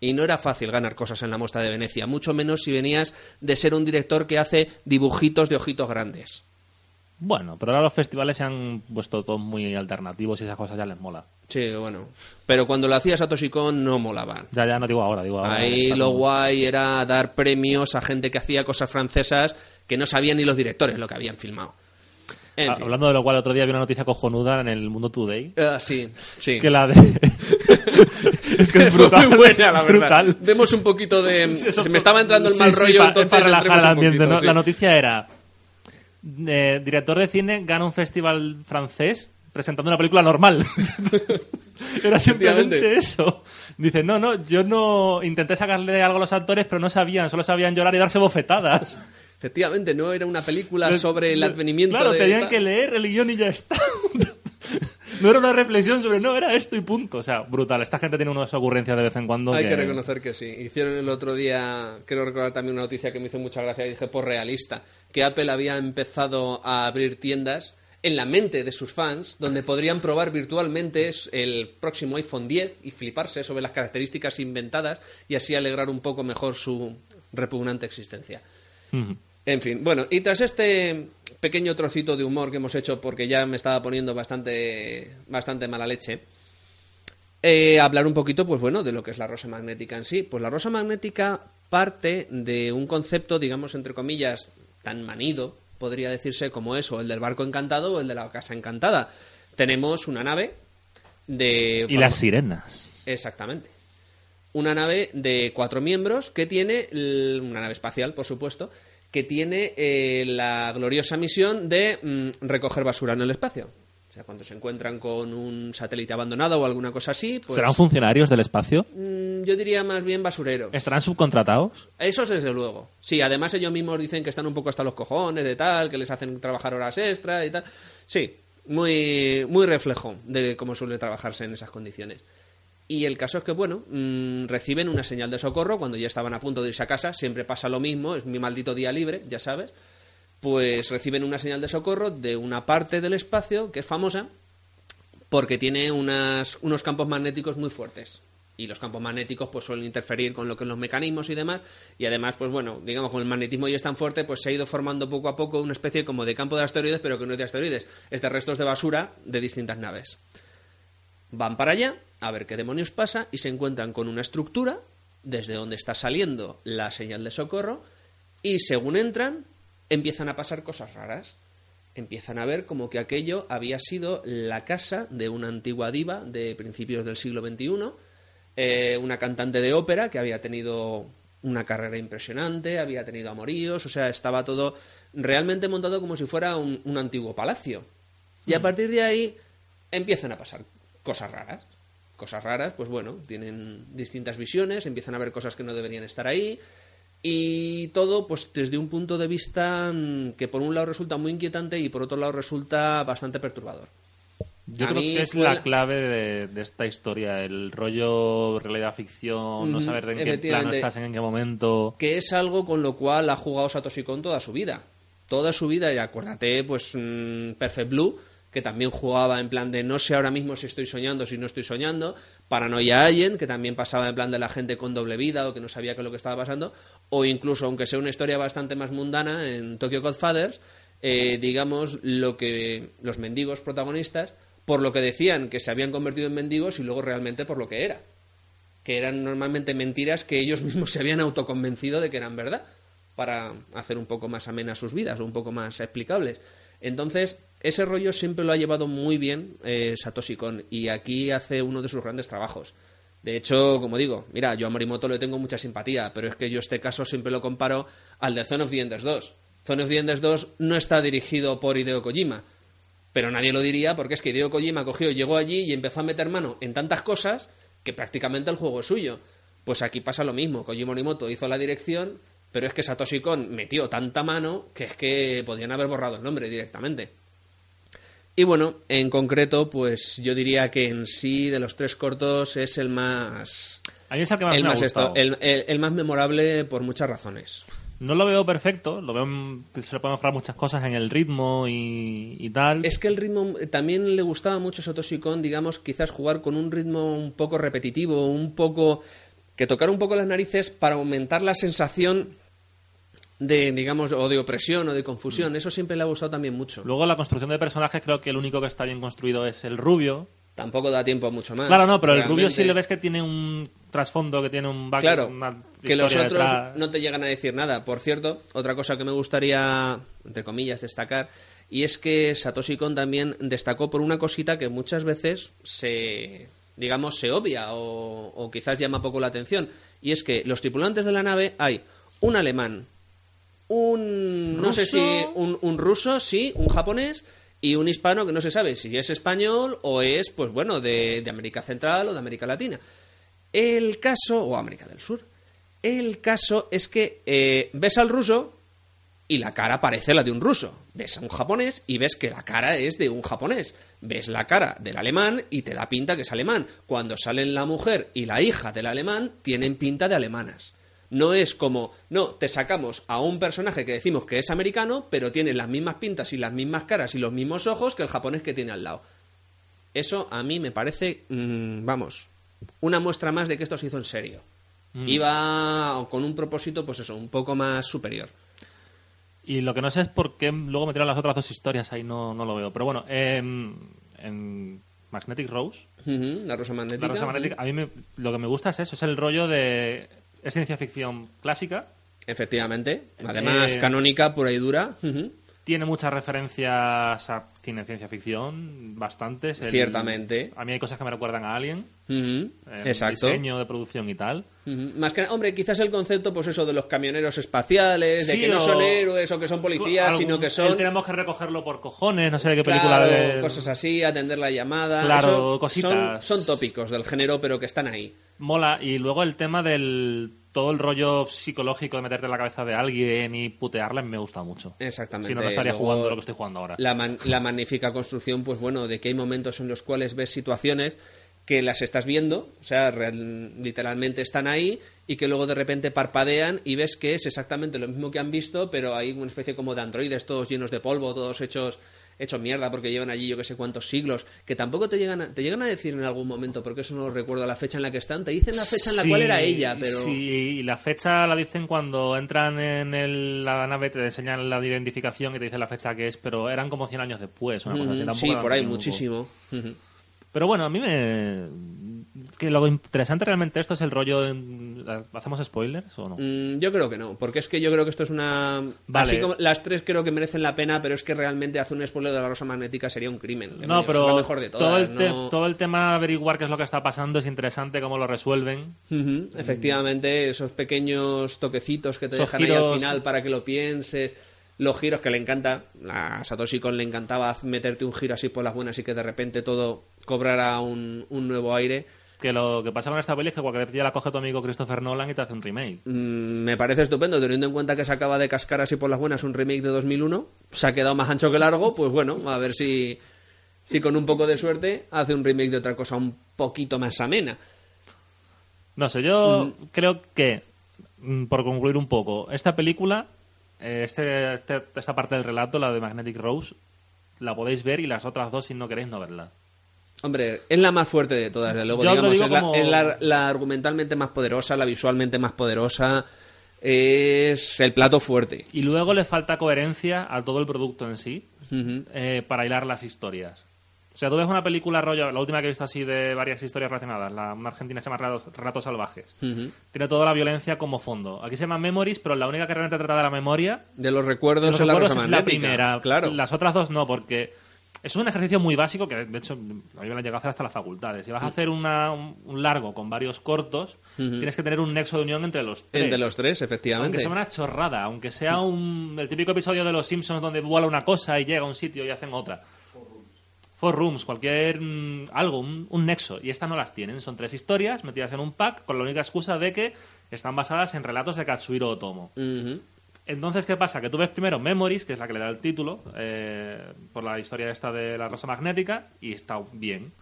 Y no era fácil ganar cosas en la mostra de Venecia, mucho menos si venías de ser un director que hace dibujitos de ojitos grandes. Bueno, pero ahora los festivales se han puesto todos muy alternativos y esas cosas ya les mola. Sí, bueno. Pero cuando lo hacía Satoshi Kon no molaba. Ya, ya no digo ahora, digo ahora. Ahí lo como- guay era dar premios a gente que hacía cosas francesas que no sabían ni los directores lo que habían filmado. En Ah, fin. Hablando de lo cual, otro día vi una noticia cojonuda en el Mundo Today. Ah, sí, sí. Que la de. (laughs) es que es brutal. muy buena, la es verdad. brutal. Vemos un poquito de... (laughs) Se me estaba entrando el mal sí, rollo, entonces para relajar el ambiente, poquito, ¿no? sí. La noticia era: eh, director de cine gana un festival francés presentando una película normal. (laughs) era simplemente eso. Dice: No, no, yo no intenté sacarle algo a los actores, pero no sabían, solo sabían llorar y darse bofetadas. Efectivamente, no era una película sobre el advenimiento Claro, de... tenían que leer el guion y ya está. (laughs) No era una reflexión sobre, no, era esto y punto. O sea, brutal. Esta gente tiene unas ocurrencias de vez en cuando. Hay que reconocer que sí. Hicieron el otro día, quiero recordar también una noticia que me hizo mucha gracia y dije por realista, que Apple había empezado a abrir tiendas en la mente de sus fans donde podrían probar virtualmente el próximo iPhone 10 y fliparse sobre las características inventadas y así alegrar un poco mejor su repugnante existencia. En fin, bueno, y tras este pequeño trocito de humor que hemos hecho porque ya me estaba poniendo bastante, bastante mala leche, eh, hablar un poquito, pues bueno, de lo que es la rosa magnética en sí. Pues la rosa magnética parte de un concepto, digamos, entre comillas, tan manido, podría decirse como eso, el del barco encantado o el de la casa encantada. Tenemos una nave de... Y las sirenas. Exactamente. Una nave de cuatro miembros que tiene, una nave espacial, por supuesto, que tiene eh, la gloriosa misión de mm, recoger basura en el espacio. O sea, cuando se encuentran con un satélite abandonado o alguna cosa así, pues ¿Serán funcionarios del espacio? mm, yo diría más bien basureros. ¿Estarán subcontratados? Esos desde luego. Sí, además ellos mismos dicen que están un poco hasta los cojones de tal, que les hacen trabajar horas extra y tal. Sí, muy, muy reflejo de cómo suele trabajarse en esas condiciones. Y el caso es que, bueno, mm, reciben una señal de socorro cuando ya estaban a punto de irse a casa. Siempre pasa lo mismo, es mi maldito día libre, ya sabes. Pues reciben una señal de socorro de una parte del espacio que es famosa porque tiene unas, unos campos magnéticos muy fuertes. Y los campos magnéticos pues suelen interferir con lo que los mecanismos y demás. Y además, pues bueno, digamos, con el magnetismo ya es tan fuerte, pues se ha ido formando poco a poco una especie como de campo de asteroides, pero que no es de asteroides, es de restos de basura de distintas naves. Van para allá a ver qué demonios pasa y se encuentran con una estructura desde donde está saliendo la señal de socorro y según entran empiezan a pasar cosas raras. Empiezan a ver como que aquello había sido la casa de una antigua diva de principios del siglo XXI, eh, una cantante de ópera que había tenido una carrera impresionante, había tenido amoríos, o sea, estaba todo realmente montado como si fuera un, un antiguo palacio. Y a partir de ahí empiezan a pasar cosas raras. Cosas raras, pues bueno, tienen distintas visiones, empiezan a ver cosas que no deberían estar ahí. Y todo, pues desde un punto de vista mm, que por un lado resulta muy inquietante y por otro lado resulta bastante perturbador. Yo A creo que es la la- clave de, de esta historia, el rollo realidad-ficción, no Ujú, saber en qué plano estás, en qué momento... que es algo con lo cual ha jugado Satoshi Kon toda su vida. Toda su vida, y acuérdate, pues mm, Perfect Blue, que también jugaba en plan de no sé ahora mismo si estoy soñando, si no estoy soñando. Paranoia Alien, que también pasaba en plan de la gente con doble vida o que no sabía qué es lo que estaba pasando. O incluso, aunque sea una historia bastante más mundana, en Tokyo Godfathers, eh, digamos, lo que los mendigos protagonistas, por lo que decían que se habían convertido en mendigos y luego realmente por lo que era que eran normalmente mentiras que ellos (laughs) mismos se habían autoconvencido de que eran verdad, para hacer un poco más amenas sus vidas, un poco más explicables. Entonces, ese rollo siempre lo ha llevado muy bien eh, Satoshi Kon, y aquí hace uno de sus grandes trabajos. De hecho, como digo, mira, yo a Morimoto le tengo mucha simpatía, pero es que yo este caso siempre lo comparo al de Zone of the Enders 2. Zone of the Enders 2 no está dirigido por Hideo Kojima, pero nadie lo diría porque es que Hideo Kojima cogió, llegó allí y empezó a meter mano en tantas cosas que prácticamente el juego es suyo. Pues aquí pasa lo mismo. Kojima Morimoto hizo la dirección, pero es que Satoshi Kon metió tanta mano que es que podían haber borrado el nombre directamente. Y bueno, en concreto, pues yo diría que en sí de los tres cortos es el más A mí es el que más el me ha más, esto- el- el- el más memorable por muchas razones. No lo veo perfecto, lo veo que se le pueden mejorar muchas cosas en el ritmo y, y tal. Es que el ritmo también le gustaba mucho a Satoshi Kon, digamos, quizás jugar con un ritmo un poco repetitivo, un poco que tocar un poco las narices para aumentar la sensación de, digamos, o de opresión o de confusión. Eso siempre le ha gustado también mucho. Luego la construcción de personajes creo que el único que está bien construido es el rubio. Tampoco da tiempo a mucho más. Claro, no, pero el rubio sí le ves que tiene un trasfondo, que tiene un back, Claro, una que los otros detrás. no te llegan a decir nada. Por cierto, otra cosa que me gustaría, entre comillas, destacar, y es que Satoshi Kon también destacó por una cosita que muchas veces se, digamos, se obvia o, o quizás llama poco la atención, y es que los tripulantes de la nave hay un alemán, un, no sé ¿Ruso? si, un, un ruso, sí, un japonés, y un hispano que no se sabe si es español o es, pues bueno, de, de América Central o de América Latina. El caso, o América del Sur, el caso es que eh, ves al ruso y la cara parece la de un ruso. Ves a un japonés y ves que la cara es de un japonés. Ves la cara del alemán y te da pinta que es alemán. Cuando salen la mujer y la hija del alemán, tienen pinta de alemanas. No es como, no, te sacamos a un personaje que decimos que es americano, pero tiene las mismas pintas y las mismas caras y los mismos ojos que el japonés que tiene al lado. Eso a mí me parece, mm, vamos, una muestra más de que esto se hizo en serio. Iba con un propósito, pues eso, un poco más superior. Y lo que no sé es por qué luego metieron las otras dos historias ahí, no, no lo veo. Pero bueno, em, en Magnetic Rose, La rosa magnética. la Rosa Magnética, a mí me- lo que me gusta es eso, es el rollo de... Es ciencia ficción clásica, Efectivamente. Además, Eh, canónica, pura y dura. Ujú. Tiene muchas referencias a cine ciencia ficción, bastantes. El- Ciertamente. A mí hay cosas que me recuerdan a Alien, Ujú, en Exacto. diseño de producción y tal. Más que hombre, quizás el concepto, pues eso, de los camioneros espaciales, de que no son héroes o que son policías, Algún- sino que el son. tenemos que recogerlo por cojones, no sé de qué película Claro, de... cosas así, atender la llamada. Claro, eso cositas. Son, son tópicos del género, pero que están ahí. Mola. Y luego el tema del todo el rollo psicológico de meterte en la cabeza de alguien y putearla me gusta mucho. Exactamente. Si no, no estaría Luego, jugando lo que estoy jugando ahora. La, man- la magnífica construcción, pues bueno, de que hay momentos en los cuales ves situaciones que las estás viendo, o sea, real- literalmente están ahí y que luego de repente parpadean y ves que es exactamente lo mismo que han visto, pero hay una especie como de androides todos llenos de polvo, todos hechos hechos mierda porque llevan allí yo que sé cuántos siglos, que tampoco te llegan a, te llegan a decir en algún momento, porque eso no lo recuerdo la fecha en la que están, te dicen la fecha en la cual era ella, pero Sí, y la fecha la dicen cuando entran en el- la nave, te enseñan la identificación y te dicen la fecha que es, pero eran como 100 años después. Una cosa así, Mm, tampoco sí, por ahí muchísimo. Pero bueno, a mí me. Que lo interesante realmente esto es el rollo. en- ¿Hacemos spoilers o no? Mm, yo creo que no, porque es que yo creo que esto es una... Vale. Así como las tres creo que merecen la pena, pero es que realmente hacer un spoiler de la rosa magnética sería un crimen. No, pero es la mejor de todas, todo, el no- todo el tema de averiguar qué es lo que está pasando es interesante, cómo lo resuelven. Efectivamente, esos pequeños toquecitos que te Esos dejan ahí al final para que lo pienses, los giros que le encanta, a Satoshi Kon le encantaba meterte un giro así por las buenas y que de repente todo cobrara un, un nuevo aire. Que lo que pasa con esta peli es que cualquier día la coge tu amigo Christopher Nolan y te hace un remake. Mm, me parece estupendo, teniendo en cuenta que se acaba de cascar así por las buenas un remake de 2001, se ha quedado más ancho que largo, pues bueno, a ver si, si con un poco de suerte hace un remake de otra cosa un poquito más amena. No sé, yo creo que, mm, por concluir un poco, esta película, eh, este, este- esta parte del relato, la de Magnetic Rose, la podéis ver y las otras dos si no queréis no verla. Hombre, es la más fuerte de todas, desde luego. Yo digamos, es, la, como- es la- la argumentalmente más poderosa, la visualmente más poderosa. Es el plato fuerte. Y luego le falta coherencia a todo el producto en sí eh, para hilar las historias. O sea, tú ves una película rollo, la última que he visto así de varias historias relacionadas, la una argentina se llama Relatos Salvajes. Tiene toda la violencia como fondo. Aquí se llama Memories, pero la única que realmente trata de la memoria De los recuerdos los en la recuerdos es la primera. Claro. Las otras dos no, porque es un ejercicio muy básico que, de hecho, a mí me lo han llegado a hacer hasta las facultades. Si vas a hacer una- un, largo con varios cortos, tienes que tener un nexo de unión entre los tres. Entre los tres, efectivamente. Aunque sea una chorrada, aunque sea un, el típico episodio de Los Simpsons donde vuela una cosa y llega a un sitio y hacen otra. Four Rooms, cualquier mm, algo, un, un nexo. Y estas no las tienen. Son tres historias metidas en un pack con la única excusa de que están basadas en relatos de Katsuhiro Otomo. Entonces, ¿qué pasa? Que tú ves primero Memories, que es la que le da el título, eh, por la historia esta de la rosa magnética, y está bien.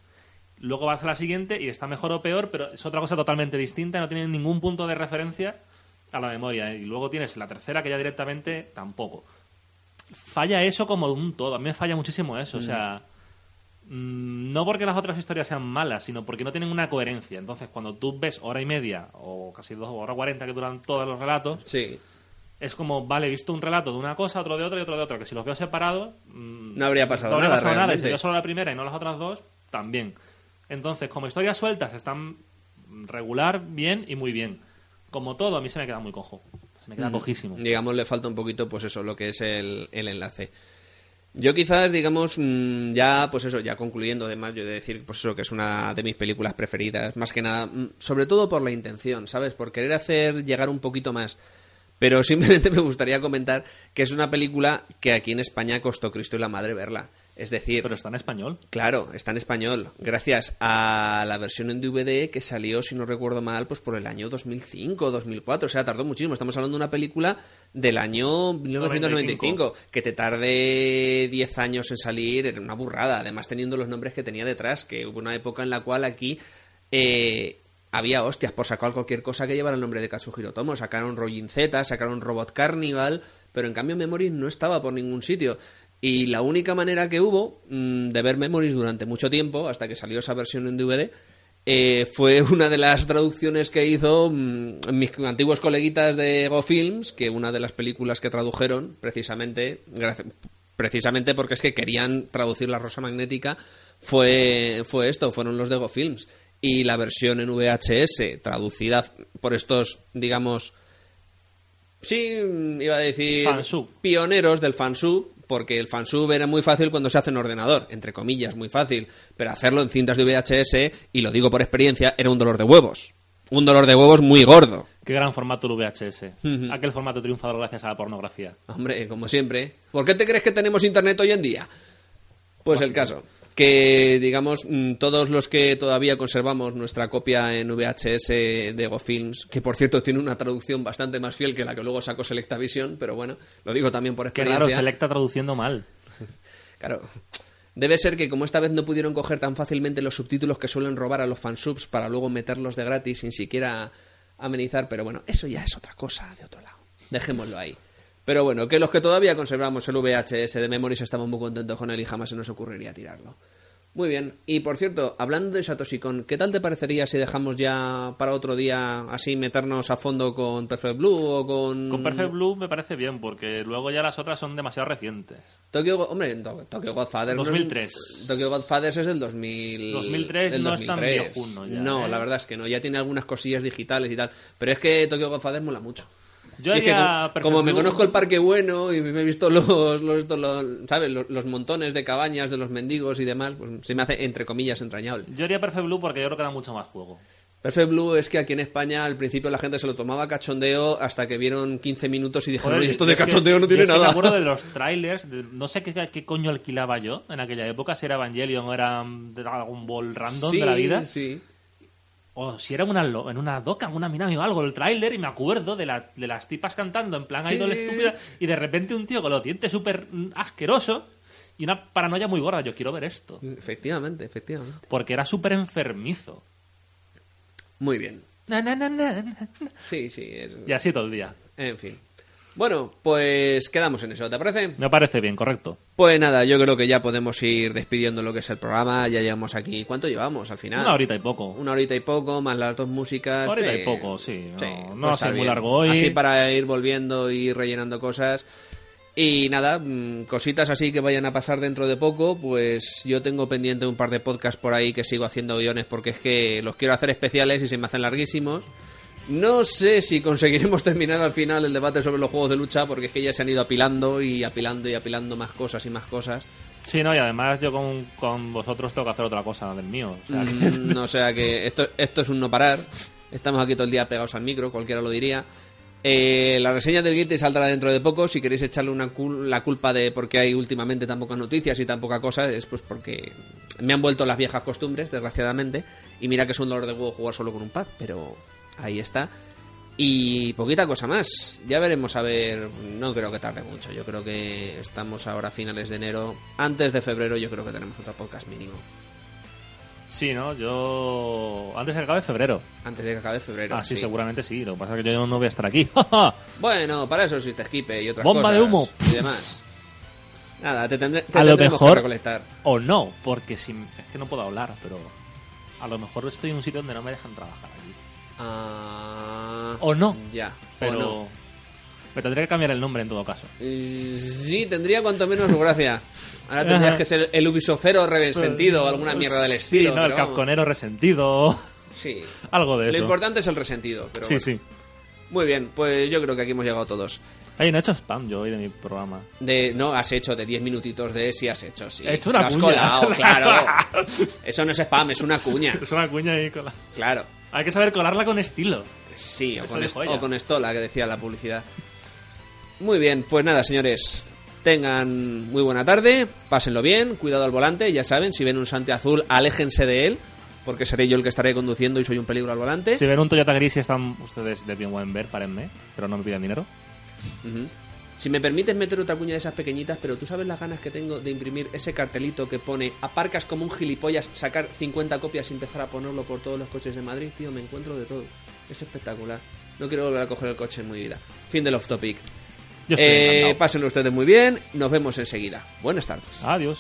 Luego vas a la siguiente y está mejor o peor, pero es otra cosa totalmente distinta, no tiene ningún punto de referencia a la memoria. Y luego tienes la tercera, que ya directamente tampoco. Falla eso como un todo. A mí me falla muchísimo eso. O sea, mm, no porque las otras historias sean malas, sino porque no tienen una coherencia. Entonces, cuando tú ves hora y media, o casi dos, hora cuarenta que duran todos los relatos, Sí. Es como, vale, he visto un relato de una cosa, otro de otra y otro de otra, que si los veo separados... mm, No habría pasado no habría nada, pasado nada. Y si veo solo la primera y no las otras dos, también. Entonces, como historias sueltas, están regular, bien y muy bien. Como todo, a mí se me queda muy cojo. Se me queda cojísimo. digamos, le falta un poquito, pues eso, lo que es el, el enlace. Yo quizás, digamos, mm, ya, pues eso, ya concluyendo, además, yo he de decir, pues eso, que es una de mis películas preferidas, más que nada, mm, sobre todo por la intención, ¿sabes? Por querer hacer llegar un poquito más. Pero simplemente (laughs) me gustaría comentar que es una película que aquí en España costó Cristo y la Madre verla. Es decir, Pero está en español. Claro, está en español. Gracias a la versión en DVD que salió, si no recuerdo mal, pues por el año 2005 o 2004. O sea, tardó muchísimo. Estamos hablando de una película del año 1995. Que te tarde 10 años en salir era una burrada. Además, teniendo los nombres que tenía detrás. Que hubo una época en la cual aquí eh, había hostias por sacar cualquier cosa que llevara el nombre de Katsuhiro Tomo. Sacaron Rojin Z, sacaron Robot Carnival. Pero en cambio Memories no estaba por ningún sitio. Y la única manera que hubo mm, de ver Memories durante mucho tiempo, hasta que salió esa versión en DVD, eh, fue (laughs) una de las traducciones que hizo mm, mis antiguos coleguitas de Go Films, que una de las películas que tradujeron, precisamente, precisamente porque es que querían traducir La Rosa Magnética, fue, fue esto, fueron los de Go Films. Y la versión en VHS, traducida por estos, digamos, Sí, iba a decir Fansub. pioneros del fansub, porque el fansub era muy fácil cuando se hace en ordenador, entre comillas, muy fácil, pero hacerlo en cintas de VHS, y lo digo por experiencia, era un dolor de huevos. Un dolor de huevos muy gordo. Qué gran formato el VHS. Aquel formato triunfador gracias a la pornografía. Hombre, como siempre. ¿Por qué te crees que tenemos internet hoy en día? Pues el caso. Que, digamos, mm, todos los que todavía conservamos nuestra copia en VHS de GoFilms, que por cierto tiene una traducción bastante más fiel que la que luego sacó Selectavision, pero bueno, lo digo también por experiencia. raro, Selecta traduciendo mal. Claro. Debe ser que como esta vez no pudieron coger tan fácilmente los subtítulos que suelen robar a los fansubs para luego meterlos de gratis sin siquiera amenizar, pero bueno, eso ya es otra cosa de otro lado. Dejémoslo ahí. Pero bueno, que los que todavía conservamos el VHS de Memories estamos muy contentos con él y jamás se nos ocurriría tirarlo. Muy bien. Y por cierto, hablando de Satoshi Kon, ¿qué tal te parecería si dejamos ya para otro día así meternos a fondo con Perfect Blue o con... Con Perfect Blue me parece bien, porque luego ya las otras son demasiado recientes. Tokyo, hombre, To- Tokyo Godfather. no es- 2003. Tokyo Godfathers es del 2000. 2003 del no es tan 2003. viejuno ya, No, ¿eh? la verdad es que no. Ya tiene algunas cosillas digitales y tal. Pero es que Tokyo Godfather mola mucho. Yo Y es que haría como, me conozco el parque bueno y me he visto los, los, ¿sabes? Los, los montones de cabañas de los mendigos y demás, pues se me hace entre comillas entrañable. Yo haría Perfect Blue porque yo creo que da mucho más juego. Perfect Blue es que aquí en España al principio la gente se lo tomaba cachondeo hasta que vieron 15 minutos y dijeron, "Oye, esto de que- cachondeo no tiene es que nada. me acuerdo de (laughs) los trailers, de- no sé qué, qué coño alquilaba yo en aquella época, si era Evangelion o era mm, Dragon Ball random Sí, de la vida. Sí. O si era una, en una doca, en una mina o algo, el tráiler, y me acuerdo de, la- de las tipas cantando en plan Sí. idol estúpida, y de repente un tío con los dientes súper asqueroso y una paranoia muy gorda. Yo quiero ver esto. Efectivamente, efectivamente. Porque era súper enfermizo. Muy bien. Na, na, na, na, na. Sí, sí. es- Y así todo el día. En fin. Bueno, pues quedamos en eso, ¿te parece? Me parece bien, correcto. Pues nada, yo creo que ya podemos ir despidiendo lo que es el programa. Ya llevamos aquí. ¿Cuánto llevamos al final? Una horita y poco. Una horita y poco, más las dos músicas. Horita sí. y poco, sí. No- no puede va a ser muy largo hoy. Así para ir volviendo y rellenando cosas. Y nada, mm, cositas así que vayan a pasar dentro de poco, pues yo tengo pendiente un par de podcasts por ahí que sigo haciendo guiones porque es que los quiero hacer especiales y se me hacen larguísimos. No sé si conseguiremos (laughs) terminar al final el debate sobre los juegos de lucha porque es que ya se han ido apilando y apilando y apilando más cosas y más cosas. Sí, no, y además yo con, con vosotros tengo que hacer otra cosa del mío. O sea, que- (laughs) Mm, o sea que esto, esto es un no parar. Estamos aquí todo el día pegados al micro, cualquiera lo diría. Eh, la reseña del Guilty saldrá dentro de poco. Si queréis echarle una cul- la culpa de por qué hay últimamente tan pocas noticias y tan poca cosa, es pues porque me han vuelto las viejas costumbres, desgraciadamente. Y mira que es un dolor de huevo jugar solo con un pad, pero ahí está. Y poquita cosa más. Ya veremos a ver. No creo que tarde mucho. Yo creo que estamos ahora a finales de enero. Antes de febrero, yo creo que tenemos otro podcast mínimo. sí, ¿no? Yo... Antes de que acabe febrero. Antes de que acabe febrero. Ah, sí, seguramente sí. Lo que pasa es que yo no voy a estar aquí. (laughs) Bueno, para eso existe Esquipe y otras Bomba cosas. de humo. Y demás. Nada, te tendré te A lo tendremos que mejor- recolectar. o no, porque si... Es que no puedo hablar, pero... A lo mejor estoy en un sitio donde no me dejan trabajar allí. Ah, O no. Ya. Pero... no. Me tendría que cambiar el nombre en todo caso. Eh, Sí, tendría cuanto menos gracia. Ahora tendrías que ser el Ubisofero resentido o alguna mierda del Sí, estilo. no, el vamos. capconero resentido. Sí. (laughs) Algo de Lo eso. importante es el resentido. Pero sí, bueno. sí. Muy bien, pues yo creo que aquí hemos llegado todos. Oye, no he hecho spam yo hoy de mi programa. De, no, has hecho de 10 minutitos de sí has hecho, sí. He hecho una Lo has cuña. colado, (laughs) claro. Eso no es spam, es una cuña. Es una cuña ahí con la- Claro. Hay que saber colarla con estilo. Sí, o con, est- o con estola, que decía la publicidad. Muy bien, pues nada, señores. Tengan muy buena tarde, pásenlo bien, cuidado al volante, ya saben, si ven un Sante azul, aléjense de él, porque seré yo el que estaré conduciendo y soy un peligro al volante. Si ven un Toyota gris y están ustedes de bien buen ver, párenme, pero no me pidan dinero. Ujú. Si me permites meter otra cuña de esas pequeñitas, pero tú sabes las ganas que tengo de imprimir ese cartelito que pone aparcas como un gilipollas, sacar 50 copias y empezar a ponerlo por todos los coches de Madrid, tío, me encuentro de todo. Es espectacular. No quiero volver a coger el coche en mi vida. Fin del off topic. Yo estoy Eh, pásenlo ustedes muy bien, nos vemos enseguida. Buenas tardes. Adiós.